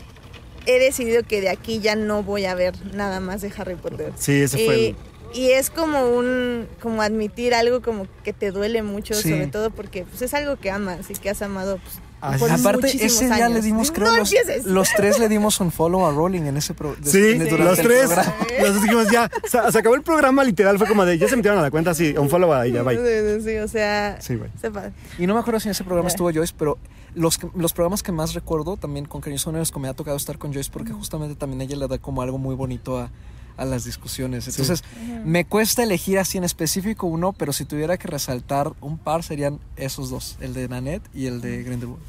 He decidido que de aquí ya no voy a ver nada más de Harry Potter. Sí, ese fue Y, el... y es como un. Como admitir algo como que te duele mucho, Sí. sobre todo porque pues, es algo que amas y que has amado. Pues, por Aparte, ese día años. le dimos, creo, No los, los tres le dimos un follow a Rowling en ese programa. Sí, los tres. *laughs* Los dijimos ya. Se, se acabó el programa, literal. Fue como de. Ya se metieron a la cuenta, sí. Un follow ahí, ya, bye. Sí, sí, sí, o sea. Sí, güey. sepa. Y no me acuerdo si en ese programa estuvo Joyce, pero los, que- los programas que más recuerdo también con cariño son los que me ha tocado estar con Joyce porque justamente también ella le da como algo muy bonito a, a las discusiones. Entonces, me cuesta elegir así en específico uno, pero si tuviera que resaltar un par serían esos dos, el de Nanette y el de Grindelwald.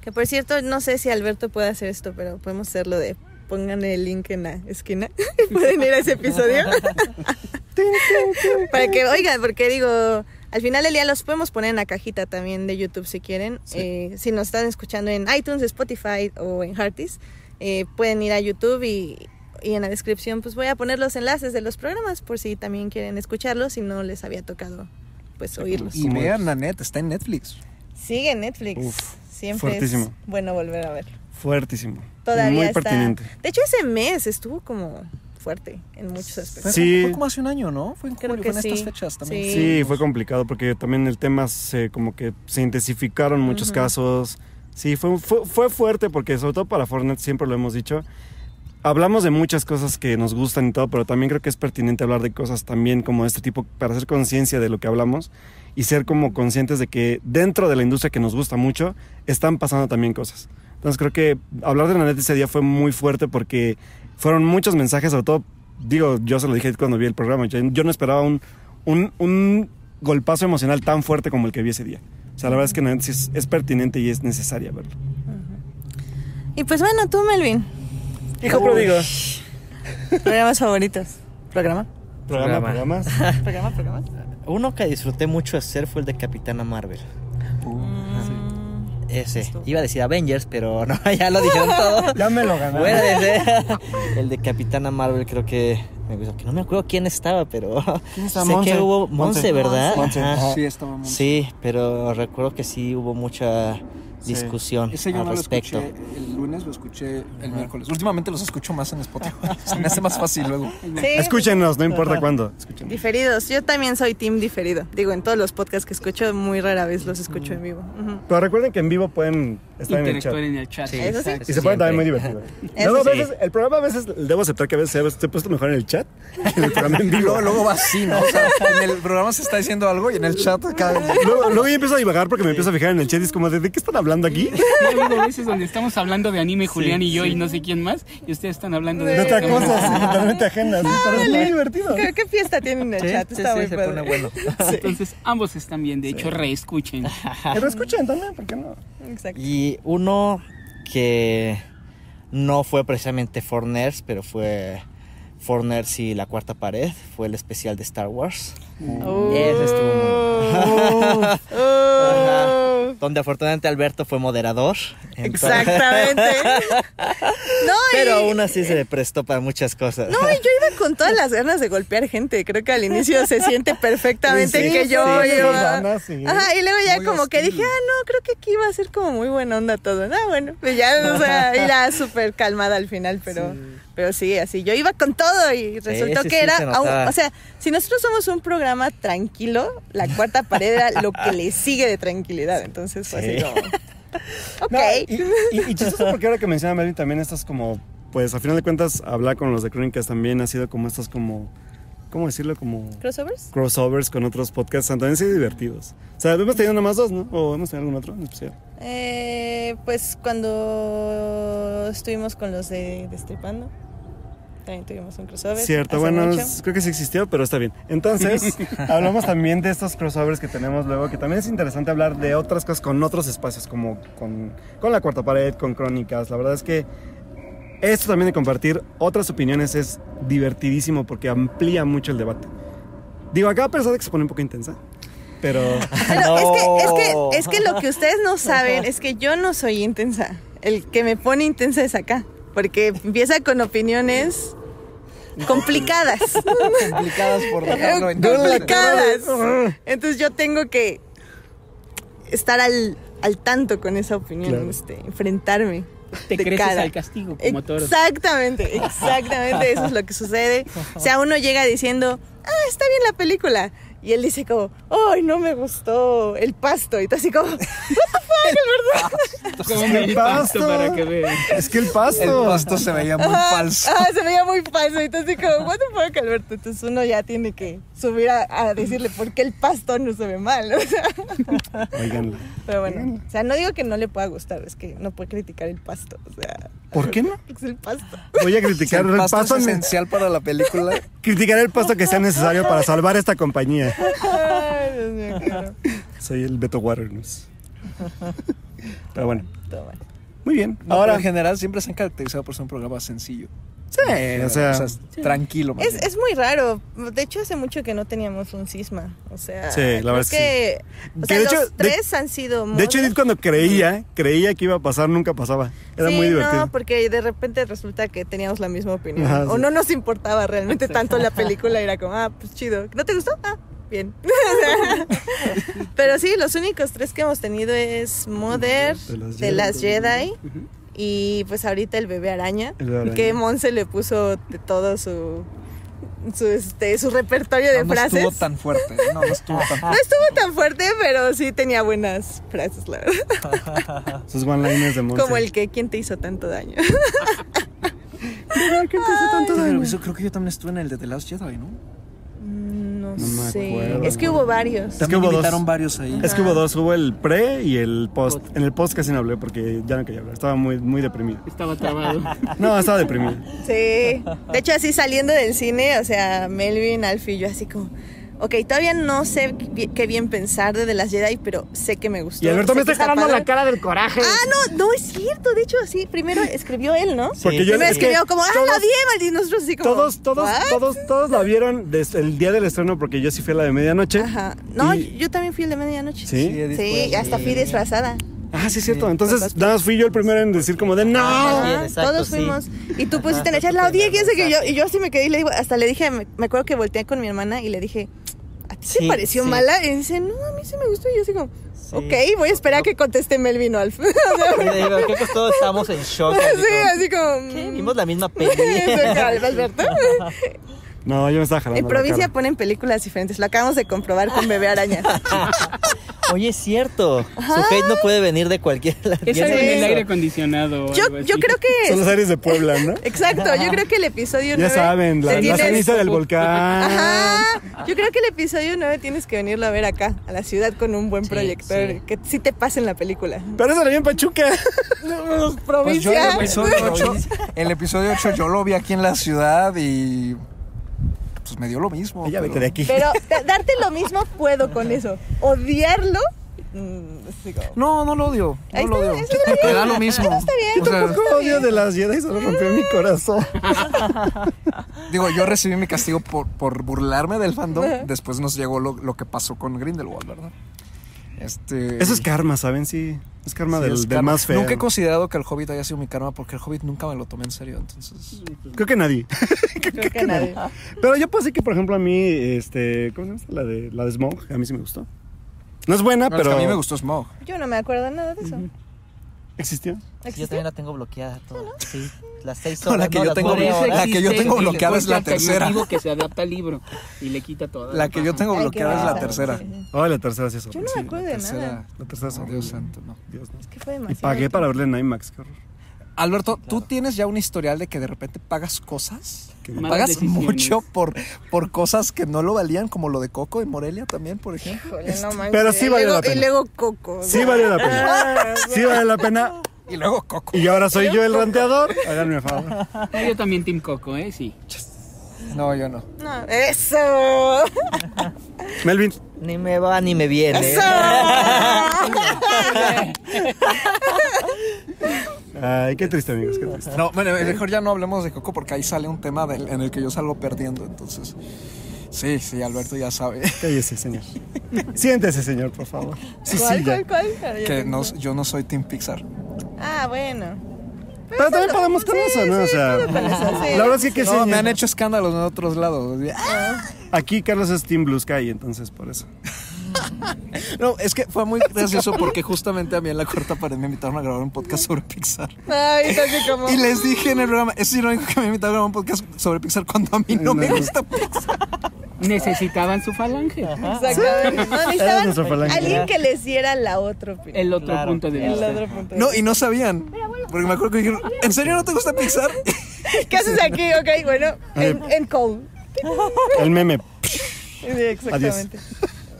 Que por cierto, no sé si Alberto puede hacer esto, pero podemos hacerlo de pongan el link en la esquina. *laughs* Pueden ir a ese episodio. *laughs* Para que oigan, porque digo, al final del día los podemos poner en la cajita también de YouTube si quieren. Eh, si nos están escuchando en iTunes, Spotify o en Heartis, eh, pueden ir a YouTube y, y en la descripción pues voy a poner los enlaces de los programas por si también quieren escucharlos si no les había tocado pues oírlos. Y vean Nanette, está en Netflix. Sigue en Netflix. Uf, Siempre fuertísimo. es bueno volver a verlo. Fuertísimo. Todavía Muy está. pertinente. De hecho, ese mes estuvo como fuerte en muchos aspectos. Fue, Sí. fue como hace un año, ¿no? Fue en, Creo julio, que fue en estas sí. fechas también. Sí. Sí, fue complicado porque también el tema se como que se intensificaron muchos casos. Sí, fue, fue, fue fuerte porque sobre todo para Fortnite siempre lo hemos dicho. Hablamos de muchas cosas que nos gustan y todo, pero también creo que es pertinente hablar de cosas también como este tipo para hacer conciencia de lo que hablamos y ser como conscientes de que dentro de la industria que nos gusta mucho están pasando también cosas. Entonces creo que hablar de la net ese día fue muy fuerte porque fueron muchos mensajes, sobre todo, digo, yo se lo dije cuando vi el programa, yo, yo no esperaba un, un, un golpazo emocional tan fuerte como el que vi ese día. O sea, la verdad es que neta es, es pertinente y es necesaria verlo. Y pues bueno, tú, Melvin. Hijo pródigo. Programas favoritos. ¿Programa? Programa, Programa. programas. *laughs* ¿Programa? ¿Programas? Uno que disfruté mucho hacer fue el de Capitana Marvel. Mm, Ese. Iba a decir Avengers, pero *laughs* no, ya lo dijeron *laughs* todo. Ya me lo ganaron. Bueno, ese. El de Capitana Marvel creo que me gustó. Que no me acuerdo quién estaba, pero ¿Quién estaba? sé Monse. que hubo Monse, Monse. ¿verdad? Monse. Sí, estaba muy... Sí, pero recuerdo que sí hubo mucha discusión Ese yo al no lo respecto. escuché el lunes, lo escuché el miércoles. Últimamente los escucho más en Spotify. *laughs* Se me hace más fácil luego. Sí. Escúchenos, no importa cuándo. Escúchenos. Diferidos. Yo también soy team diferido. Digo, en todos los podcasts que escucho, muy rara vez los escucho en vivo. Pero recuerden que en vivo pueden estar en el chat. Interactuar en el chat. Sí, Eso sí. Y se pueden también muy divertido. *laughs* Eso Luego, a sí. veces, el programa a veces, debo aceptar que a veces se ha- puesto mejor en el chat que en el programa en vivo. *laughs* luego, luego va así, ¿no? O sea, en el programa se está diciendo algo y en el chat acá. Luego, luego yo empiezo a divagar porque me empiezo a fijar en el chat y es como, ¿de, de qué están hablando aquí? Ha habido veces donde estamos hablando de anime, Julián y yo, y no sé quién más, y ustedes están hablando de, De otra cosa, sí, totalmente ajena. sí, pero es muy divertido. ¿Qué, qué fiesta tienen en el Sí, chat? sí, Está sí, muy se padre. pone bueno. *laughs* Entonces, ambos están bien. De hecho, reescuchen. Pero escuchen también, ¿por qué no? Exacto. Y uno que no fue precisamente For Nerds, pero fue For Nerds y la cuarta pared, fue el especial de Star Wars. Oh. Ese estuvo Oh. *laughs* Donde afortunadamente Alberto fue moderador. Entonces- Exactamente. *laughs* No, y, Pero aún así se le prestó para muchas cosas. no, y yo iba con todas las ganas de golpear gente. Creo que al inicio se siente perfectamente Sí, que sí, yo sí, iba- ganas, sí. Ajá, y luego ya Muy como que dije, ah, no, creo que aquí iba a ser como muy buena onda todo. Ah, bueno, pues ya, o sea, *laughs* era súper calmada al final, pero, pero sí, así. Yo iba con todo y resultó sí, que sí, era, se aún- o sea, si nosotros somos un programa tranquilo, la cuarta pared era lo que le sigue de tranquilidad. Entonces fue así Sí. como, *laughs* ok. No, y, y, y chistoso porque ahora que menciona Melvin también estas como, pues a final de cuentas hablar con los de Crónicas también ha sido como estos como, ¿cómo decirlo? Como ¿Crossovers? crossovers con otros podcasts, han también sido divertidos. O sea, hemos tenido nada más dos, ¿no? O hemos tenido algún otro en especial. Eh, pues cuando estuvimos con los de Destripando, también tuvimos un crossover. Cierto, bueno, es- creo que sí existió, pero está bien. Entonces, *laughs* hablamos también de estos crossovers que tenemos luego, que también es interesante hablar de otras cosas con otros espacios, como con, con la cuarta pared, con crónicas. La verdad es que esto también de compartir otras opiniones es divertidísimo porque amplía mucho el debate. Digo, acá a pesar de que se pone un poco intensa, pero... *laughs* Pero es, que, es, No. que, es que lo que ustedes no saben *laughs* es que yo no soy intensa. El que me pone intensa es acá. Porque empieza con opiniones complicadas. Complicadas por *laughs* dejarlo en complicadas. *laughs* Entonces yo tengo que estar al, al tanto con esa opinión, Claro. este, enfrentarme. Te creces cara. al castigo, como toros. Exactamente, exactamente, eso es lo que sucede. O sea, uno llega diciendo, ah, está bien la película. Y él dice como, ay, no me gustó el pasto. Y tú así como, *laughs* Como *laughs* me El pasto pasto. para que vean. Es que el pasto... El pasto se veía muy falso. ah, se veía muy falso. Y tú así como, what the fuck, Alberto. Entonces uno ya tiene que subir a, a decirle por qué el pasto no se ve mal. *laughs* O sea, Oiganla. pero bueno, o sea, no digo que no le pueda gustar, es que no puede criticar el pasto. O sea, ¿Por qué no? es el pasto. Voy a criticar el el pasto, pasto, es esencial para la película. criticaré el pasto que sea necesario para salvar esta compañía. Ay, Dios mío, claro. Soy el Beto Waters. Pero bueno, Todo mal. muy bien. No, Ahora, pero en general siempre se han caracterizado por ser un programa sencillo. sí, o sea, es tranquilo. más Es, bien. es muy raro. De hecho, hace mucho que no teníamos un cisma. O sea, Sí, la creo verdad es que que, o Que sea, de los hecho- de- tres han sido de hecho. Edith cuando creía, creía que iba a pasar, nunca pasaba. Era sí, muy divertido. no, porque de repente resulta que teníamos la misma opinión. Ajá, O no nos importaba realmente tanto la *laughs* película. Era como, ah, pues chido. ¿No te gustó? Ah, bien. *laughs* Pero sí, los únicos tres que hemos tenido es Mother, De las de las Jedi. Jedi. Y pues ahorita el bebé araña. El araña. Que Monse le puso de todo su. Su, este, su repertorio de no, no frases. estuvo tan fuerte. No, no estuvo tan *laughs* No fuerte. estuvo tan fuerte, pero sí tenía buenas frases, la verdad. *laughs* Sus one-liners de Monse. Como el que, ¿quién te hizo tanto daño? ¿Qué te tanto daño? creo que yo también estuve en el de The Last Jedi, ¿no? No, No me sé. acuerdo. Es que hubo varios. que También hubo dos. varios ahí. Es que hubo dos, hubo el pre y el post. En el post casi no hablé porque ya no quería hablar, estaba muy, muy deprimido. Estaba trabado. *laughs* No, estaba deprimido. Sí. De hecho, así saliendo del cine, o sea, Melvin, Alfie y yo así como, ok, todavía no sé qué bien pensar de The Last Jedi, pero sé que me gustó. Y Alberto me está jalando la cara del coraje. Ah, no, no es cierto. De hecho, sí, primero escribió él, ¿no? Porque yo que escribió como, ah, todos- la odié, maldito. Y nosotros así como. Todos, todos, "What?". todos, todos la vieron desde el día del estreno porque yo sí fui a la de medianoche. Ajá. No, Y- yo también fui el de medianoche. ¿Sí? Sí, hasta fui disfrazada. Ah, sí, es cierto. Entonces, nada más fui yo el primero en decir como de no. Ajá. exacto, todos sí. fuimos. Y tú pusiste en el chat, la odié, quién sé que yo. Y yo así me quedé y le digo, hasta le dije, me, me acuerdo que volteé con mi hermana y le dije, ¿a ti te Sí, pareció sí. mala? Y dice, no, a mí sí me gustó. Y yo como, Sí. ok, voy a esperar a que conteste Melvin Alf. *laughs* Digo, creo que todos estábamos en shock. *laughs* así sí, como, así como. ¿qué? mm. Vimos la misma *laughs* peli. Alberto. No, yo me estaba jalando. En provincia ponen películas diferentes. Lo acabamos de comprobar con Bebé Araña. *laughs* Oye, es cierto. Su hate no puede venir de cualquier Es sé en el aire acondicionado. o Yo, algo yo creo que. Son los aires de Puebla, ¿no? *laughs* Exacto, yo creo que el episodio 9. Ya saben, la, ceniza del volcán. Ajá. Yo creo que el episodio 9 tienes que venirlo a ver acá, a la ciudad, con un buen Sí, proyector. sí. Que sí te pase en la película. Pero eso lo vi en Pachuca. *laughs* Pues yo en el Provincia. episodio 8, el episodio 8 yo lo vi aquí en la ciudad y pues me dio lo mismo. Ya pero- vete de aquí. Pero *laughs* da- darte lo mismo puedo con eso. Odiarlo. mm, No, no lo odio. No Ahí lo está, odio. eso está bien. Me da lo mismo. Está bien. O sea, Tampoco odio de las Jedi, solo rompió mi corazón. *laughs* digo, yo recibí mi castigo por, por burlarme del fandom. Después nos llegó lo, lo que pasó con Grindelwald, ¿verdad? Este, Eso es karma, ¿saben? Sí, es karma sí, del, es del karma. más feo. Nunca he considerado que el Hobbit haya sido mi karma porque el Hobbit nunca me lo tomé en serio. Entonces, Creo que nadie. *laughs* Creo que nadie. Pero yo puedo decir que, por ejemplo, a mí, este, ¿cómo se llama? La de, la de Smoke, a mí sí me gustó. No es buena, Bueno, es que pero a mí me gustó Smog. Yo no me acuerdo nada de eso. existió. Sí, yo ¿Existió? también la tengo bloqueada toda. Sí, las seis No, la horas. que yo las tengo- horas. la que yo tengo bloqueada es la tercera. alternativo que se adapta al libro y le quita toda La que yo tengo bloqueada es la tercera. sí, sí. Oh, la tercera sí es Yo no me acuerdo de tercera. nada. La tercera es Oh. Dios santo, no. Dios, no. Es que fue Y demasiado. pagué para verla en IMAX, qué horror. Alberto, ¿tú tienes ya un historial de que de repente pagas cosas? ¿Pagas decisiones. mucho por, por cosas que no lo valían, como lo de Coco en Morelia también, por ejemplo? Híjole, no manches. Pero sí Y valió luego- la pena. Y luego Coco. Sí vale la pena. Sí vale la pena. *laughs* Y luego Coco. Y ahora soy yo el ranteador. *laughs* Háganme favor. No, yo también Team Coco, ¿eh? Sí. No, yo no. No, eso. *laughs* Melvin, Ni me va ni me viene. Eso. ay, qué triste, amigos, qué triste. No, bueno, mejor ya no hablemos de Coco porque ahí sale un tema del- en el que yo salgo perdiendo, entonces... Sí, sí, Alberto ya sabe *laughs* Cállese, señor. *laughs* Siéntese, señor, por favor. Sí, ¿Cuál, sí, cuál, cuál? Que no, yo no soy Team Pixar. Ah, bueno. Pero también podemos con eso, ¿no? O sea, con eso, sí. la verdad es que, ¿qué No, señor? me han hecho escándalos en otros lados. Aquí Carlos es Team Blue Sky, entonces por eso. *laughs* *laughs* No, es que fue muy gracioso porque justamente a mí en la cuarta pared me invitaron a grabar un podcast sobre Pixar. Ay, como. Y les dije en el programa, es irónico que me invitaron a grabar un podcast sobre Pixar cuando a mí no me gusta Pixar. Necesitaban su falange. Exactamente. No, necesitaban falange. alguien que les diera la otra opinión. El otro Claro. punto de El vista. otro punto. de No, y no sabían. Porque me acuerdo que dijeron, ¿en serio no te gusta Pixar? vista. *laughs* ¿Qué haces aquí? Ok, bueno, en, en Cole. El meme. Sí, exactamente.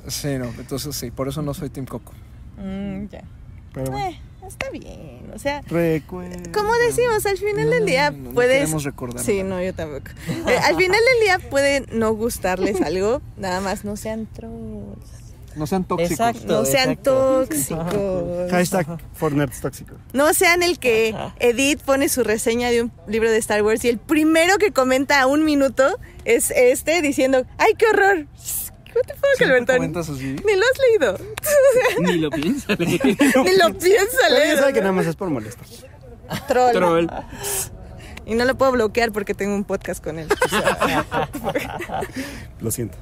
Sí, no, entonces sí, por eso no soy Team Coco. Mm, ya. Pero bueno. Eh, está bien. O sea, Recuerda. como decimos, al final del día no, no puedes. queremos recordar. Sí, no, yo tampoco. *laughs* Eh, al final del día puede no gustarles algo, nada más no sean trolls. No sean tóxicos. Exacto. No sean exacto. tóxicos. Hashtag for nerds tóxicos. No sean el que Edith pone su reseña de un libro de Star Wars y el primero que comenta a un minuto es este diciendo, ¡ay, qué horror! What the fuck, ¿Siempre Albertón? comentas así? Ni lo has leído. Ni lo piensa. *laughs* Ni lo piensa leer. sabe que nada más es por molestar. Troll. Troll. Y no lo puedo bloquear porque tengo un podcast con él. *laughs* Lo siento.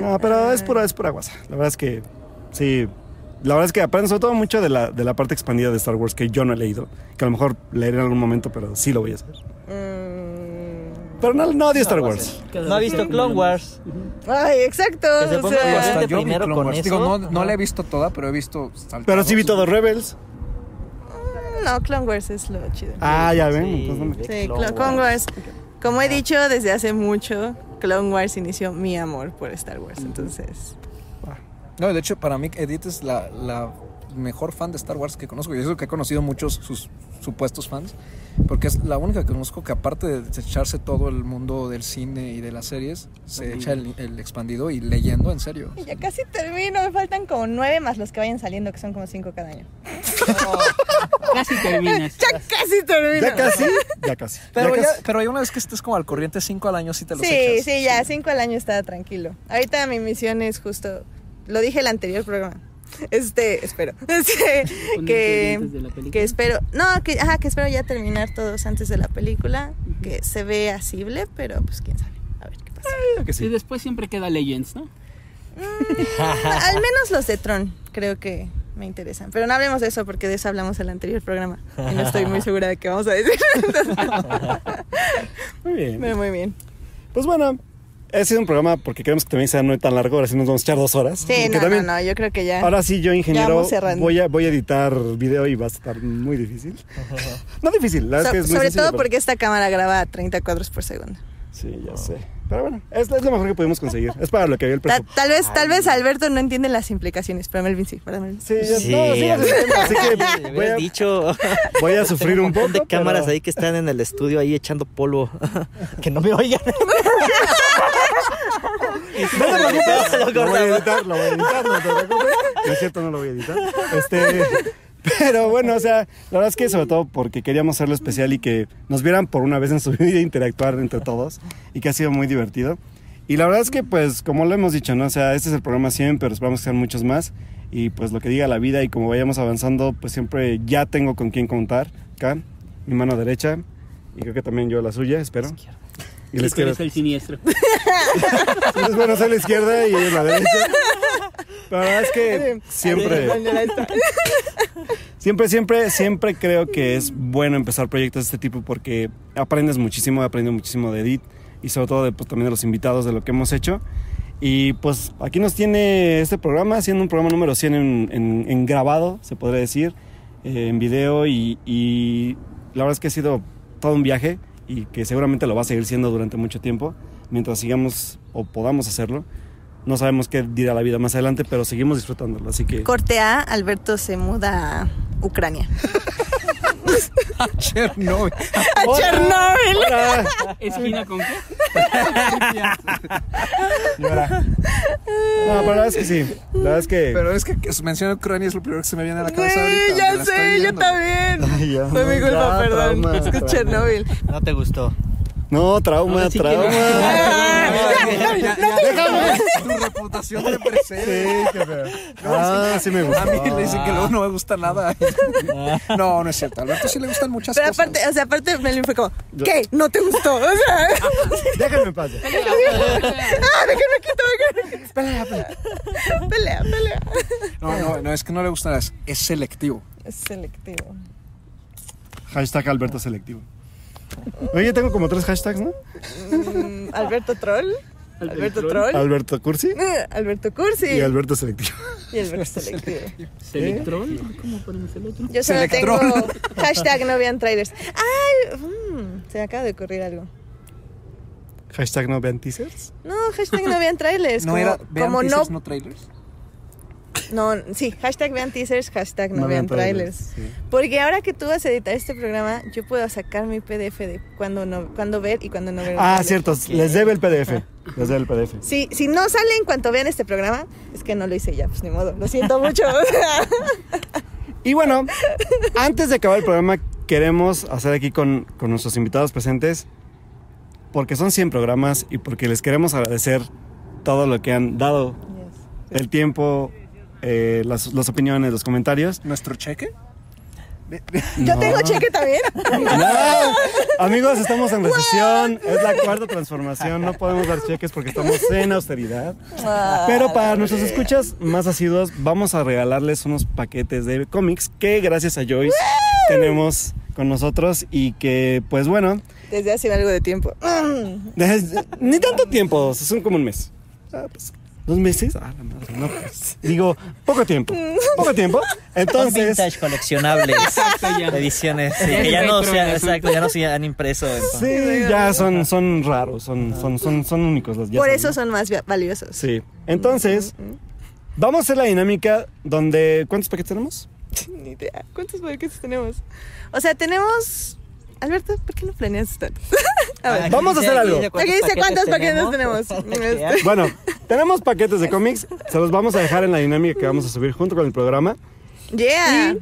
No, pero es pura, es pura guasa. La verdad es que sí. La verdad es que aprendo sobre todo mucho de la, de la parte expandida de Star Wars que yo no he leído. Que a lo mejor leeré en algún momento, pero sí lo voy a hacer. Mm. Pero no, no odio Star Wars. No ha visto Clone Wars. Ay, exacto. Que se o ponga sea, Hasta yo vi primero Clone con Wars. eso. Digo, no, no la he visto toda, pero he visto saltados. Pero sí vi todo Rebels. no, Clone Wars es lo chido. Ah, ya ven. Sí. entonces no me- Sí, Clone Clone, Clone Wars. Como he dicho desde hace mucho, Clone Wars inició mi amor por Star Wars. Entonces, No, de hecho, para mí Edith es la, la, mejor fan de Star Wars que conozco. Y eso que he conocido muchos sus supuestos fans. Porque es la única que conozco que aparte de echarse todo el mundo del cine y de las series, se echa el, el expandido y leyendo en serio. *laughs* Ya casi termino, me faltan como nueve más los que vayan saliendo, que son como cinco cada año. *laughs* Casi terminas. Ya casi termino. Ya casi, ya *laughs* casi. Pero ya casi. pero ya una vez que estés como al corriente 5 al año sí te los Sí, echas. sí, ya, cinco al año está tranquilo. Ahorita mi misión es justo, lo dije el anterior programa. Este, espero. *laughs* Este, que, de la que espero, no, que, ajá, que espero ya terminar todos antes de la película. Que se ve asible, pero pues quién sabe. A ver qué pasa. Que Y después siempre queda Legends, ¿no? Al menos los de Tron, creo que me interesan. Pero no hablemos de eso porque de eso hablamos en el anterior programa. Y no estoy muy segura de qué vamos a decir. *laughs* *laughs* Muy bien. Pero muy bien. Pues bueno, ha sido un programa porque queremos que también sea no tan largo. Ahora sí nos vamos a echar dos horas. Sí, no, también- no, no, yo creo que ya. Ahora sí, yo ingeniero voy a, voy a editar video y va a estar muy difícil. no difícil, la verdad So- es que es muy sobre sencillo, todo pero- porque esta cámara graba a 30 cuadros por segundo. Sí, ya sé. Pero bueno, es, es lo mejor que pudimos conseguir. Es para lo que había el Ta- presupuesto. tal vez, tal vez Alberto no entiende las implicaciones, pero Melvin sí, para Melvin. Sí, ya, Sí, no, sí, así que voy a, dicho. voy a sufrir un montón poco. de cámaras pero- ahí que están en el estudio ahí echando polvo. *laughs* que no me oigan. *laughs* No te preocupes, Lo lo voy a editar, lo voy a editar, no te preocupes. No es cierto, no lo voy a editar. Este, pero bueno, o sea, la verdad es que sobre todo porque queríamos hacerlo especial y que nos vieran por una vez en su *laughs* vida interactuar entre todos y que ha sido muy divertido. Y la verdad es que, pues, como lo hemos dicho, ¿no? O sea, este es el programa 100, pero esperamos que sean muchos más. Y pues lo que diga la vida y como vayamos avanzando, pues siempre ya tengo con quién contar. Acá, mi mano derecha y creo que también yo la suya, espero. Y la izquierda. eres el siniestro. *laughs* Entonces, bueno, soy la izquierda y la derecha. La verdad es que siempre, siempre, siempre, siempre creo que es bueno empezar proyectos de este tipo porque aprendes muchísimo, he aprendido muchísimo de Edith y sobre todo de, pues, también de los invitados de lo que hemos hecho. Y pues aquí nos tiene este programa, siendo un programa número 100 en, en- en grabado, se podría decir, eh, en video y, y la verdad es que ha sido todo un viaje y que seguramente lo va a seguir siendo durante mucho tiempo, mientras sigamos o podamos hacerlo. No sabemos qué dirá la vida más adelante, pero seguimos disfrutándolo, así que... Corte A, Alberto se muda a Ucrania. *laughs* Chernobyl. *laughs* ¡A Chernobyl! Hola. ¿Esquina con qué? *laughs* No, pero la verdad es que sí. La verdad es que... Pero es que, que menciona Ucrania es lo primero que se me viene a la cabeza Güey, ahorita. ya sé, yo también. Ay, ya. Fue mi culpa, Ya, perdón. trauma, es que trauma. Chernobyl. No te gustó. No, trauma, sí trauma. Ya, ya, ya, Tu reputación te precede. Sí, qué feo. Ah, sí me gusta. A mí le dicen que luego no me gusta nada. No, no es cierto. A Alberto sí le gustan muchas Pero cosas. aparte, o sea, aparte Melvin fue como, ¿qué? ¿No te gustó? O sea, *laughs* Déjame en paz. *laughs* ah, déjame quito. Pelea, pelea. Pelea, pelea. No, no, no, es que no le gusta nada. Es, es selectivo. Es selectivo. Hashtag Alberto Selectivo. Oye, tengo como tres hashtags, ¿no? Mm, Alberto Troll. Alberto Troll. Troll. Alberto Cursi Eh, Alberto Cursi. y Alberto Selectivo. Y Alberto Selectivo. ¿Selectrol? ¿Cómo ponemos el otro? Yo solo tengo *laughs* hashtag no vean trailers. Ay, mm, se me acaba de ocurrir algo. Hashtag no vean teasers. No, hashtag no vean trailers. No como, era. Vean como no trailers. No, sí, hashtag vean teasers, hashtag no, No vean trailers. trailers, sí. Porque ahora que tú vas a editar este programa, yo puedo sacar mi PDF de cuando no, cuando ver y cuando no ver. Ah, cierto. Les debe el PDF. Les debe el PDF. Sí, si no sale en cuanto vean este programa, es que no lo hice ya, pues ni modo. Lo siento mucho. *laughs* Y bueno, antes de acabar el programa, queremos hacer aquí con, con nuestros invitados presentes, porque son 100 programas y porque les queremos agradecer todo lo que han dado, el tiempo, eh, las, las opiniones, los comentarios. ¿Nuestro cheque? Yo No. tengo cheque también. No, *laughs* amigos, estamos en recesión, es la cuarta transformación, no podemos dar cheques porque estamos en austeridad. Pero para nuestros escuchas más asiduos, vamos a regalarles unos paquetes de cómics que gracias a Joyce tenemos con nosotros y que, pues bueno, Desde hace algo de tiempo. Desde- ni tanto tiempo, son como un mes. Ah, pues, ¿Dos meses? Ah, la madre, no, pues, *laughs* digo, poco tiempo, poco tiempo. Son Entonces, vintage coleccionables. *laughs* Exacto, ya. Ediciones. sí, Ya que ya no exacto, ya no se han impreso. entonces. sí, ya son, son raros, son, son, son, son únicos. los- ya Por eso son más va- valiosos. Sí. Entonces, Vamos a hacer la dinámica donde... ¿Cuántos paquetes tenemos? *laughs* Ni idea. ¿Cuántos paquetes tenemos? O sea, tenemos. Alberto, ¿por qué no planeas tanto? A ver. Aquí Vamos a hacer algo. Aquí dice cuántos paquetes tenemos. *laughs* Bueno, tenemos paquetes de cómics. Se los vamos a dejar en la dinámica que vamos a subir junto con el programa. Yeah.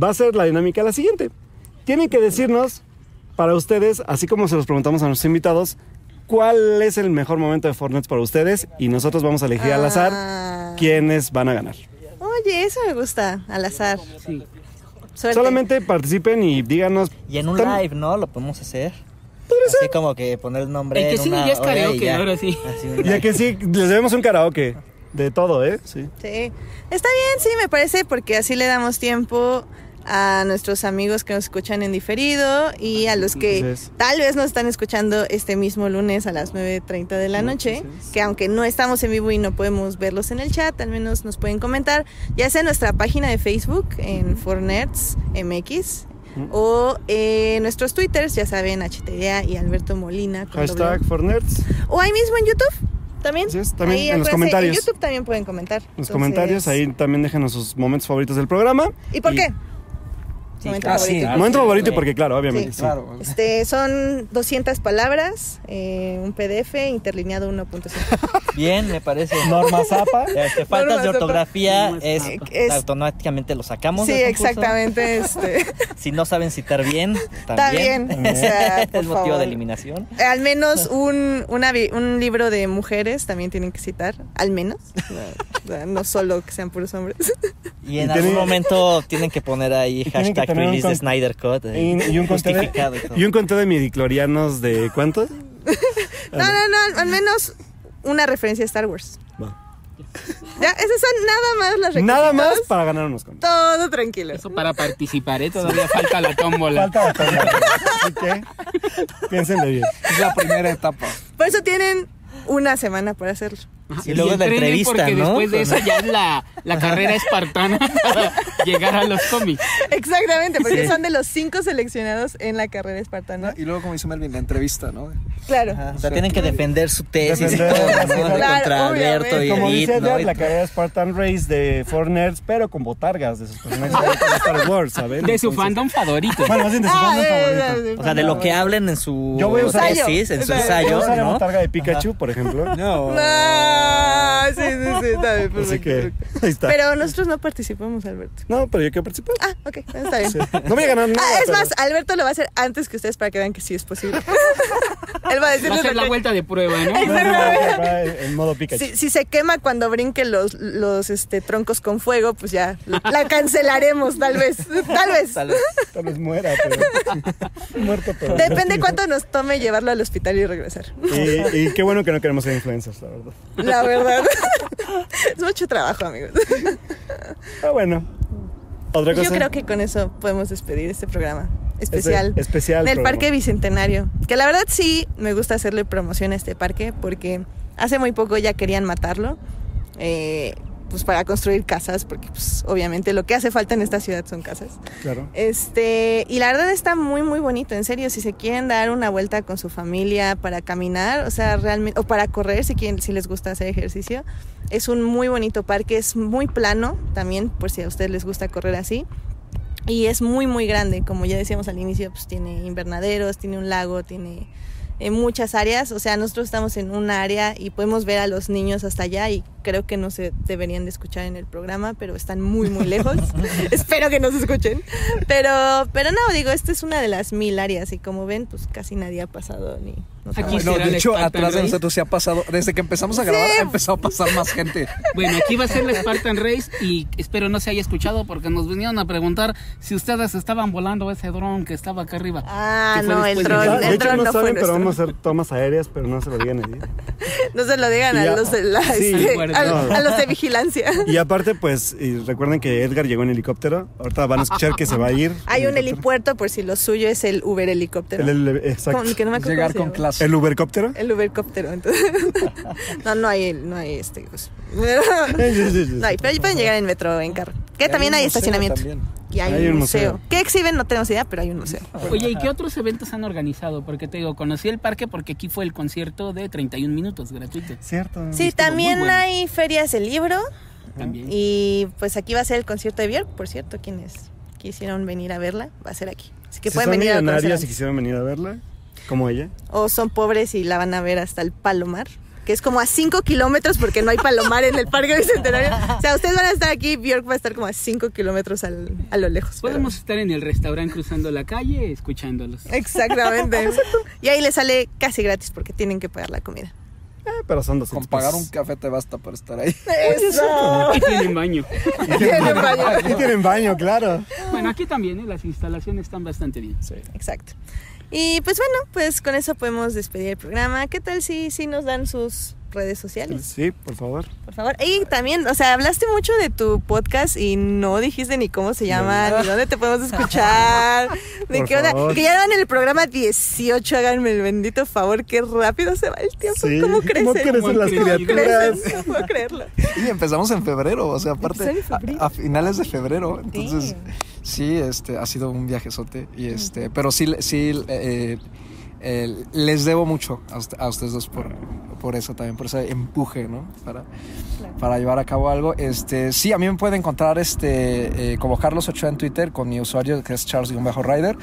va a ser la dinámica la siguiente. Tienen que decirnos, para ustedes, así como se los preguntamos a nuestros invitados, cuál es el mejor momento de Fortnite para ustedes y nosotros vamos a elegir al azar Ah. quiénes van a ganar. Oye, eso me gusta. Al azar. Sí. Suerte. Solamente participen y díganos. Y en un live, ¿no? Lo podemos hacer. Así como que poner el nombre. El que en sigue una ya es hora y karaoke, ya. ahora sí. Así Ya que sí, les debemos un karaoke de todo, ¿eh? Sí. Sí. Está bien, sí, me parece, porque así le damos tiempo a nuestros amigos que nos escuchan en diferido y a los que Entonces- tal vez nos están escuchando este mismo lunes a las 9.30 de la noche, que aunque no estamos en vivo y no podemos verlos en el chat, al menos nos pueden comentar, ya sea en nuestra página de Facebook, en Fornerds MX, o en nuestros twitters, ya saben, HTDA y Alberto Molina. con Hashtag doble- Fornerds. O ahí mismo en YouTube. También. Es, también Ahí, en los comentarios. En YouTube también pueden comentar. En los Entonces- comentarios, ahí también déjenos sus momentos favoritos del programa. ¿Y por qué? Sí, Momento claro. favorito. Ah, sí. Momento sí, favorito sí. porque, claro, obviamente. Sí. sí. Claro. Este, son 200 palabras, eh, un PDF interlineado 1.5. *laughs* Bien, me parece. Norma Zapa. *laughs* Este, faltas Norma de ortografía es, automáticamente lo sacamos. Sí, exactamente. Este, *laughs* Si no saben citar bien, está también. bien. O sea, por es motivo favor. de eliminación. Al menos un, una un libro de mujeres también tienen que citar, al menos. No, no solo que sean puros hombres. Y en Y algún momento tienen que poner ahí hashtag tener un con- Snyder Cut. eh, Y, y un conteo justificado y de, y un conteo de midiclorianos de cuántos? *laughs* No, no, no, al menos una referencia a Star Wars. Va. Ya, esas son nada más las requisitos. Nada más para ganar unos cómics. Todo tranquilo. Eso para participar, ¿eh? Todavía falta la tómbola. Falta bastante. Así que piénsenle bien. Es la primera etapa. Por eso tienen una semana para hacerlo. Ajá. Y luego la entrenen entrevista, porque ¿no? después de eso ya es la, la carrera espartana *laughs* para llegar a los cómics. Exactamente, porque Sí. son de los cinco seleccionados en la carrera espartana. Y luego, como dice Melvin, la entrevista, ¿no? Claro. Ajá, o sea, tienen que defender su tesis Defender, y todo, ¿no? claro, Contra. Alberto y Como Edith, dice ¿no? Y- la carrera Spartan Race de Four Nerds, pero con botargas de sus personajes favoritos de Star Wars, ¿saben? De su Entonces- fandom favorito. Bueno, más bien de su Ah, fandom eh, favorito. eh, O sea, de lo que hablen en su Yo voy a usar- tesis, en su Ensayo. La ¿no? botarga de Pikachu, por ejemplo. No. No, sí, sí, sí, está bien, *laughs* Así perfecto, que perfecto. ahí está. Pero nosotros no participamos, Alberto. No, pero yo quiero participar. Ah, ok, está bien. Sí. No voy a ganar nada. Ah, es pero- más, Alberto lo va a hacer antes que ustedes para que vean que sí es posible. *laughs* Él va a Va a ser la que- vuelta de prueba, ¿no? En modo Pikachu. Si, si se quema cuando brinque los, los este, troncos con fuego, pues ya la cancelaremos, tal vez. Tal vez. Tal vez. Tal vez muera, pero. Muerto, pero. Depende cuánto nos tome llevarlo al hospital y regresar. Y, y qué bueno que no queremos ser influencers, la verdad. La verdad. Es mucho trabajo, amigos. Pero bueno. Otra cosa. Yo creo que con eso podemos despedir este programa especial. Ese especial del. Parque Bicentenario. Que la verdad sí me gusta hacerle promoción a este parque porque hace muy poco ya querían matarlo. eh, pues para construir casas, porque pues obviamente lo que hace falta en esta ciudad son casas. Claro. Este, y la verdad está muy muy bonito, en serio, si se quieren dar una vuelta con su familia para caminar, o sea, realmente o para correr si quieren si les gusta hacer ejercicio, es un muy bonito parque, es muy plano también por si a ustedes les gusta correr así. Y es muy muy grande, como ya decíamos al inicio, pues tiene invernaderos, tiene un lago, tiene eh, muchas áreas, o sea, nosotros estamos en un área y podemos ver a los niños hasta allá y creo que no se deberían de escuchar en el programa, pero están muy muy lejos. *laughs* *laughs* Espero que nos escuchen. Pero pero no, digo, esta es una de las mil áreas y como ven, pues casi nadie ha pasado ni no Aquí sabe. No, será de el hecho, Spartan atrás de Race. nosotros se ha pasado, desde que empezamos a grabar, ha empezado a pasar más gente. Bueno, aquí va a ser la Spartan Race y espero no se haya escuchado porque nos vinieron a preguntar si ustedes estaban volando ese dron que estaba acá arriba. Ah, no, el de- dron, el de hecho, dron no no fue saben, pero nuestro. vamos a hacer tomas aéreas, pero no se lo digan a nadie. *laughs* No se lo digan a ya- los de la, Sí, este, bueno, a, no. a los de vigilancia. Y aparte, pues, y recuerden que Edgar llegó en helicóptero. Ahorita van a escuchar que se va a ir. *laughs* Hay un helicóptero. helipuerto por si lo suyo es el Uber helicóptero. El, el- exacto. Con- que no me Llegar con se ¿El Ubercóptero? El Ubercóptero, entonces. *laughs* no, no hay, no hay este. pues. no hay, pero pueden llegar en metro, en carro. Que también hay, estacionamiento. también. Y hay, Hay un un museo. museo. ¿Qué exhiben? No tenemos idea, pero hay un museo. Oye, ¿y qué otros eventos han organizado? Porque te digo, conocí el parque porque aquí fue el concierto de 31 minutos gratuito. Cierto. Sí, también bueno. hay ferias de libro. También. Y pues aquí va a ser el concierto de Björk, por cierto, quienes quisieron venir a verla, va a ser aquí. Así que si pueden venir a conocerla. y quisieran venir a verla, como ella. O son pobres y la van a ver hasta el Palomar, que es como a 5 kilómetros porque no hay Palomar en el Parque Bicentenario. O sea, ustedes van a estar aquí, Björk va a estar como a 5 kilómetros al- a lo lejos. pero- Podemos estar en el restaurante cruzando la calle escuchándolos. Exactamente. *laughs* y ahí les sale casi gratis porque tienen que pagar la comida. Eh, pero son 200 Con pagar un café te basta para estar ahí. *laughs* ¡Eso! Y tienen baño. *laughs* Y tienen baño. Y tienen baño, claro. Bueno, aquí también, ¿eh? las instalaciones están bastante bien. Exacto. Y pues bueno, pues con eso podemos despedir el programa. ¿Qué tal si, si nos dan sus redes sociales? Sí, por favor. Por favor. Y también, o sea, hablaste mucho de tu podcast y no dijiste ni cómo se llama, ni dónde te podemos escuchar, *laughs* de Por qué onda. favor. Que ya van en el programa 18, háganme el bendito favor, qué rápido se va el tiempo. Sí, ¿Cómo ¿cómo crecen? crecen las ¿Cómo criaturas? crecen? *laughs* No puedo creerlo. Y empezamos en febrero, o sea, aparte a, a finales de febrero, entonces Damn. Sí, este ha sido un viajezote y este, pero sí, sí eh, eh, les debo mucho a, a ustedes dos por, por eso también, por ese empuje, ¿no? Para, para llevar a cabo algo. Este, sí, a mí me pueden encontrar este, eh, como Carlos Ochoa en Twitter con mi usuario que es Charles-Rider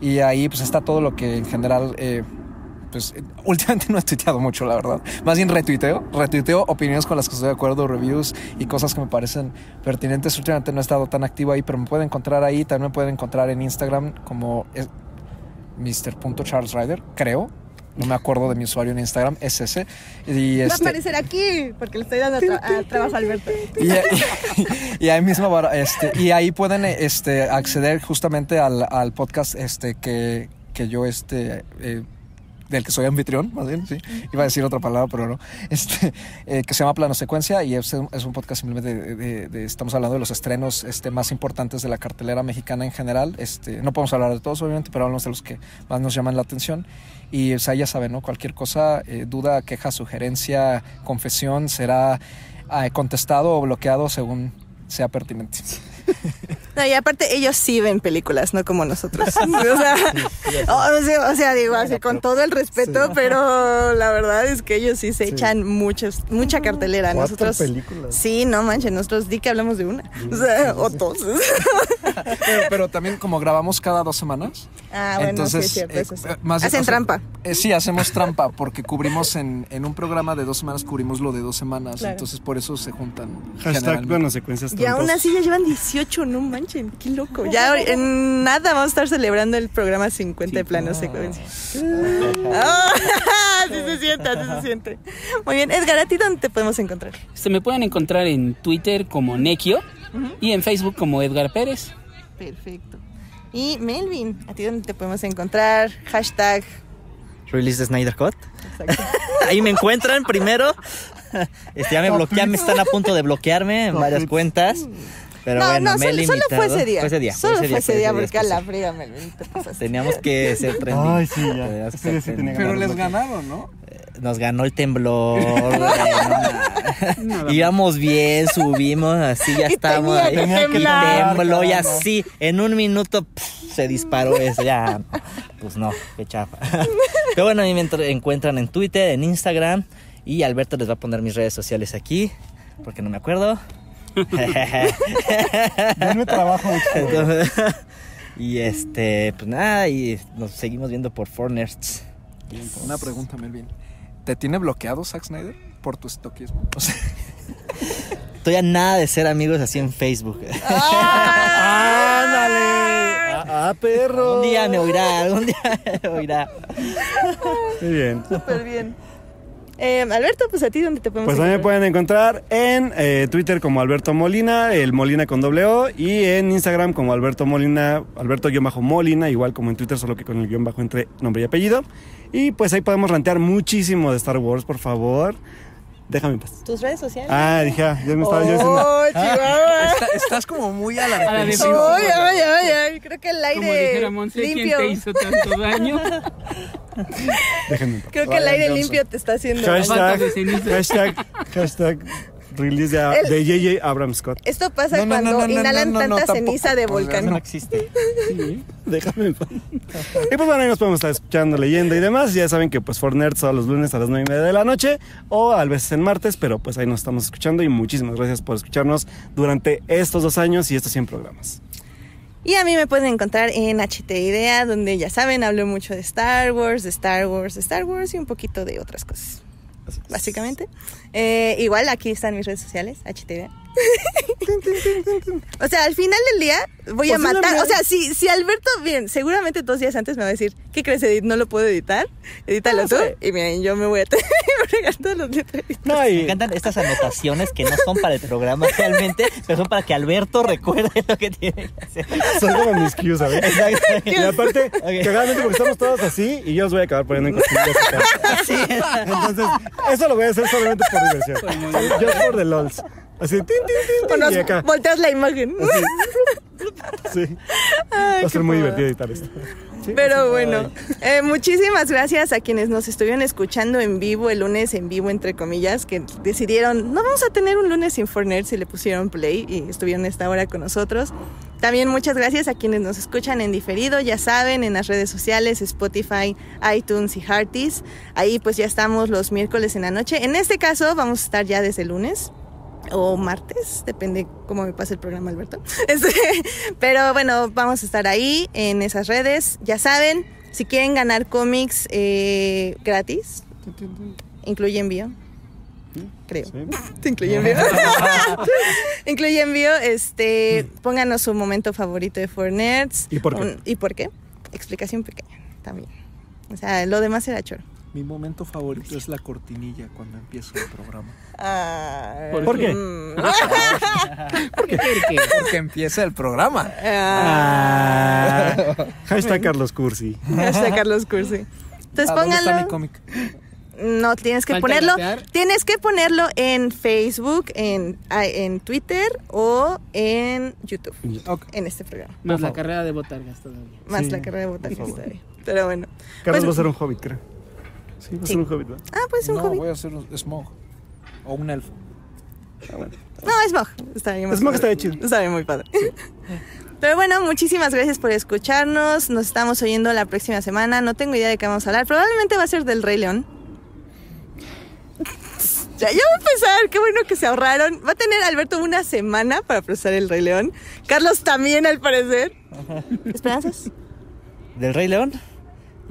y ahí pues está todo lo que en general... pues eh, *laughs* últimamente no he tuiteado mucho, la verdad. Más bien retuiteo. Retuiteo opiniones con las que estoy de acuerdo, reviews y cosas que me parecen pertinentes. Últimamente no he estado tan activo ahí, pero me pueden encontrar ahí. También me pueden encontrar en Instagram como Mr.CharlesRider, creo. No me acuerdo de mi usuario en Instagram, es ese. Y, Va a este, aparecer aquí, porque le estoy dando tra- a trabajo a Alberto. y, *laughs* y ahí mismo este, y ahí pueden este, acceder justamente al, al podcast este que, que yo este eh, del que soy anfitrión, más bien, sí. Iba a decir otra palabra, pero no. Este, eh, que se llama Plano Secuencia y es, es un podcast simplemente de- estamos hablando de los estrenos este, más importantes de la cartelera mexicana en general. Este, no podemos hablar de todos, obviamente, pero hablamos de los que más nos llaman la atención. Y o sea, ya saben, ¿no? Cualquier cosa, eh, duda, queja, sugerencia, confesión, será eh, contestado o bloqueado según sea pertinente. *laughs* *laughs* No, y aparte ellos sí ven películas, no como nosotros. *laughs* O sea, o sea, o sea, digo así con todo el respeto, pero la verdad es que ellos sí se echan muchos, mucha cartelera. Cuatro Nosotros películas. Sí, no manches, nosotros di que hablamos de una. O sea, o dos. *laughs* Pero, pero también como grabamos cada dos semanas, Ah, bueno, entonces sí, es cierto, eh, eso sí. eh, más- Hacen o sea, trampa. eh, sí, hacemos trampa porque cubrimos en, en un programa de dos semanas, cubrimos lo de dos semanas, Claro. entonces por eso se juntan. Hashtag plano secuencias Y aún así ya llevan 18, no manchen, qué loco. Ya en nada vamos a estar celebrando el programa 50 de plano secuencia. Ah, *laughs* así se siente, así se siente. Muy bien, Edgar, ¿a ti dónde te podemos encontrar? Se me pueden encontrar en Twitter como Nekio y en Facebook como Edgar Pérez. Perfecto. Y Melvin, ¿a ti dónde te podemos encontrar? Hashtag. Release Snyder Cut. *laughs* Ahí me encuentran primero. Este, ya me bloquean, me están a punto de bloquearme en varias cuentas. Pero no, bueno, no, me he solo, solo fue ese día. Fue ese día. Solo fue ese día, porque a fue la te pasaste. Teníamos que ser trendy. Ay, sí, ya. Ese día sí tenía. Pero les ganaron, ¿no? Nos ganó el temblor. güey, no Íbamos bien, subimos, así ya *laughs* Y estábamos tenía ahí. que Tenía que temblar. Tembló y así, en un minuto se disparó eso, ya. Pues no, qué chafa. Pero bueno, a mí me entr- encuentran en Twitter, en Instagram. Y Alberto les va a poner mis redes sociales aquí, porque no me acuerdo. *laughs* Denme trabajo. Entonces, y este, pues nada, y nos seguimos viendo por Four Nerds. Una pregunta, Melvin. ¿Te tiene bloqueado Zack Snyder por tu estoquismo? O sea, *laughs* Estoy a nada de ser amigos así en Facebook. ¡Ándale! *laughs* ¡Ah, ah, perro! Un día me oirá, algún día me oirá. Muy bien. Súper bien. Eh, Alberto, pues a ti dónde te podemos Pues también me encontrar? pueden encontrar en eh, Twitter como Alberto Molina, el Molina con doble O, y en Instagram como Alberto Molina, Alberto-Molina, igual como en Twitter, solo que con el guion bajo entre nombre y apellido. Y pues ahí podemos rantear muchísimo de Star Wars, por favor. Déjame en paz. tus redes sociales. Ah, dije, ah, ya me estaba yo diciendo. Oh, Chihuahua. está- estás como muy a la defensiva. Ay, ay, ay, ay, creo que el Como dijera aire ¿quién limpio. te hizo tanto daño? Déjenme en paz. Creo que el aire limpio te está haciendo. Hashtag, hashtag, hashtag, release de, J.J. Abrams Scott. Esto pasa No, no, cuando no, no, no, inhalan no, no, tanta tampoco. ceniza de volcán. No existe. *laughs* Déjame en paz. Y pues bueno, ahí nos podemos estar escuchando, leyendo y demás. Ya saben que pues For Nerds todos los lunes a las 9 y media de la noche o a veces en martes, pero pues ahí nos estamos escuchando y muchísimas gracias por escucharnos durante estos dos años y estos 100 programas. Y a mí me pueden encontrar en HT Idea, donde ya saben, hablo mucho de Star Wars, de Star Wars, de Star Wars y un poquito de otras cosas. Básicamente. Eh, igual aquí están mis redes sociales, HT Idea. O sea, al final del día voy a matar. O sea, si, si Alberto, bien, seguramente dos días antes me va a decir, ¿qué crees, Edith? No lo puedo editar. Edítalo tú. Y miren, yo me voy a *laughs* tener todos los letreritos. No, Me y encantan estas anotaciones que no son para el programa realmente, pero son para que Alberto recuerde lo que tiene que hacer. son como mis cues, ¿sabes? Exacto. Y aparte, Ok. cagadamente porque estamos todos así y yo os voy a acabar poniendo en costillas. Entonces, eso lo voy a hacer solamente por diversión. Yo por the lols. Así, tin, tin, tin, tin, y acá. volteas la imagen. Sí. Va a ser muy divertido editar esto. Sí. Pero bueno, eh, muchísimas gracias a quienes nos estuvieron escuchando en vivo, el lunes en vivo, entre comillas, que decidieron, no vamos a tener un lunes sin Fortnite y le pusieron play y estuvieron esta hora con nosotros. También muchas gracias a quienes nos escuchan en diferido, ya saben, en las redes sociales, Spotify, iTunes y Hearties. Ahí pues ya estamos los miércoles en la noche. En este caso vamos a estar ya desde el lunes o martes, depende cómo me pase el programa, Alberto. *laughs* Este, pero bueno, vamos a estar ahí en esas redes. Ya saben, si quieren ganar cómics eh, gratis, incluye envío. Creo. Sí. *laughs* Te incluye envío. *laughs* incluye envío. Este, pónganos su momento favorito de For Nerds. ¿Y por qué? Un- ¿Y por qué? Explicación pequeña también. O sea, lo demás era choro. Mi momento favorito es la cortinilla cuando empiezo el programa. Ah, ¿Por ¿Por qué? mm. *laughs* ¿Por qué? Porque empieza el programa. Ah. Ah. Hashtag Carlos Cursi. Hashtag Carlos Cursi. Entonces ¿A dónde está mi pónganlo. cómic? No, tienes que Falta ponerlo. Tienes que ponerlo en Facebook, en, en Twitter o en YouTube. Ok. En este programa. Más la carrera de botargas todavía. Más Sí, la carrera de botargas todavía. Pero bueno. Carlos Pues- va a ser un hobbit, creo. Sí, va a Sí. ser un hobbit, ¿no? Ah, pues un no, hobby. voy a hacer un Smog. O un elfo. No, Smog. Está bien. Smog está bien chido. Está bien, muy padre. Pero bueno, muchísimas gracias por escucharnos. Nos estamos oyendo la próxima semana. No tengo idea de qué vamos a hablar. Probablemente va a ser del Rey León. *laughs* Ya, ya va a empezar. Qué bueno que se ahorraron. Va a tener Alberto una semana para procesar el Rey León. Carlos también, al parecer. ¿Esperanzas? ¿Del Rey León?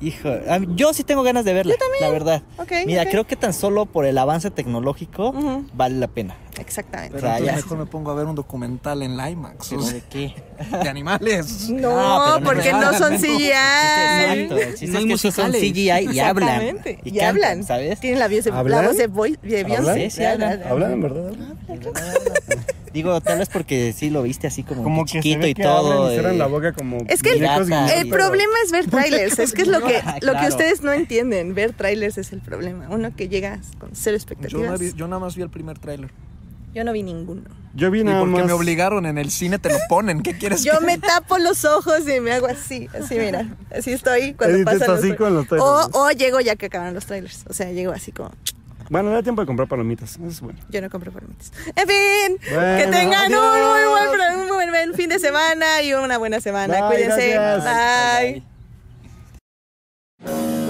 Hijo, yo sí tengo ganas de verla, la verdad. Ok, Mira, ok. creo que tan solo por el avance tecnológico Ujú. vale la pena. Exactamente. Pero sea, entonces ya- mejor me pongo a ver un documental en la IMAX. ¿Pero o sea, de qué? *laughs* de animales. No, Ah, no porque no son CGI. Exacto, el chiste No es hay que son. CGI y hablan. Exactamente. Y, cantan, hablan. ¿sabes? Tienen la, voz de Beyoncé. ¿Hablan? Sí, sí, hablan. ¿Hablan en verdad? Digo, tal vez porque sí lo viste así como, Como que chiquito se ve y que todo. y eh, la boca como Es que el- El problema es ver trailers, es que es lo *laughs* que, lo que ustedes no entienden. Ver trailers es el problema. Uno que llega con cero Yo, expectativas. no vi- yo nada más vi el primer tráiler. Yo no vi ninguno. Yo vi Y nada porque más. me obligaron en el cine te lo ponen. ¿Qué quieres Yo que- me tapo los ojos y me hago así, así mira, así estoy cuando pasan los así tra- con los o, o llego ya que acaban los trailers, o sea, llego así como bueno, da tiempo de comprar palomitas. Eso es bueno. Yo no compro palomitas. En fin, que tengan un muy buen, fin de semana y una buena semana. Bye, Cuídense. Bye.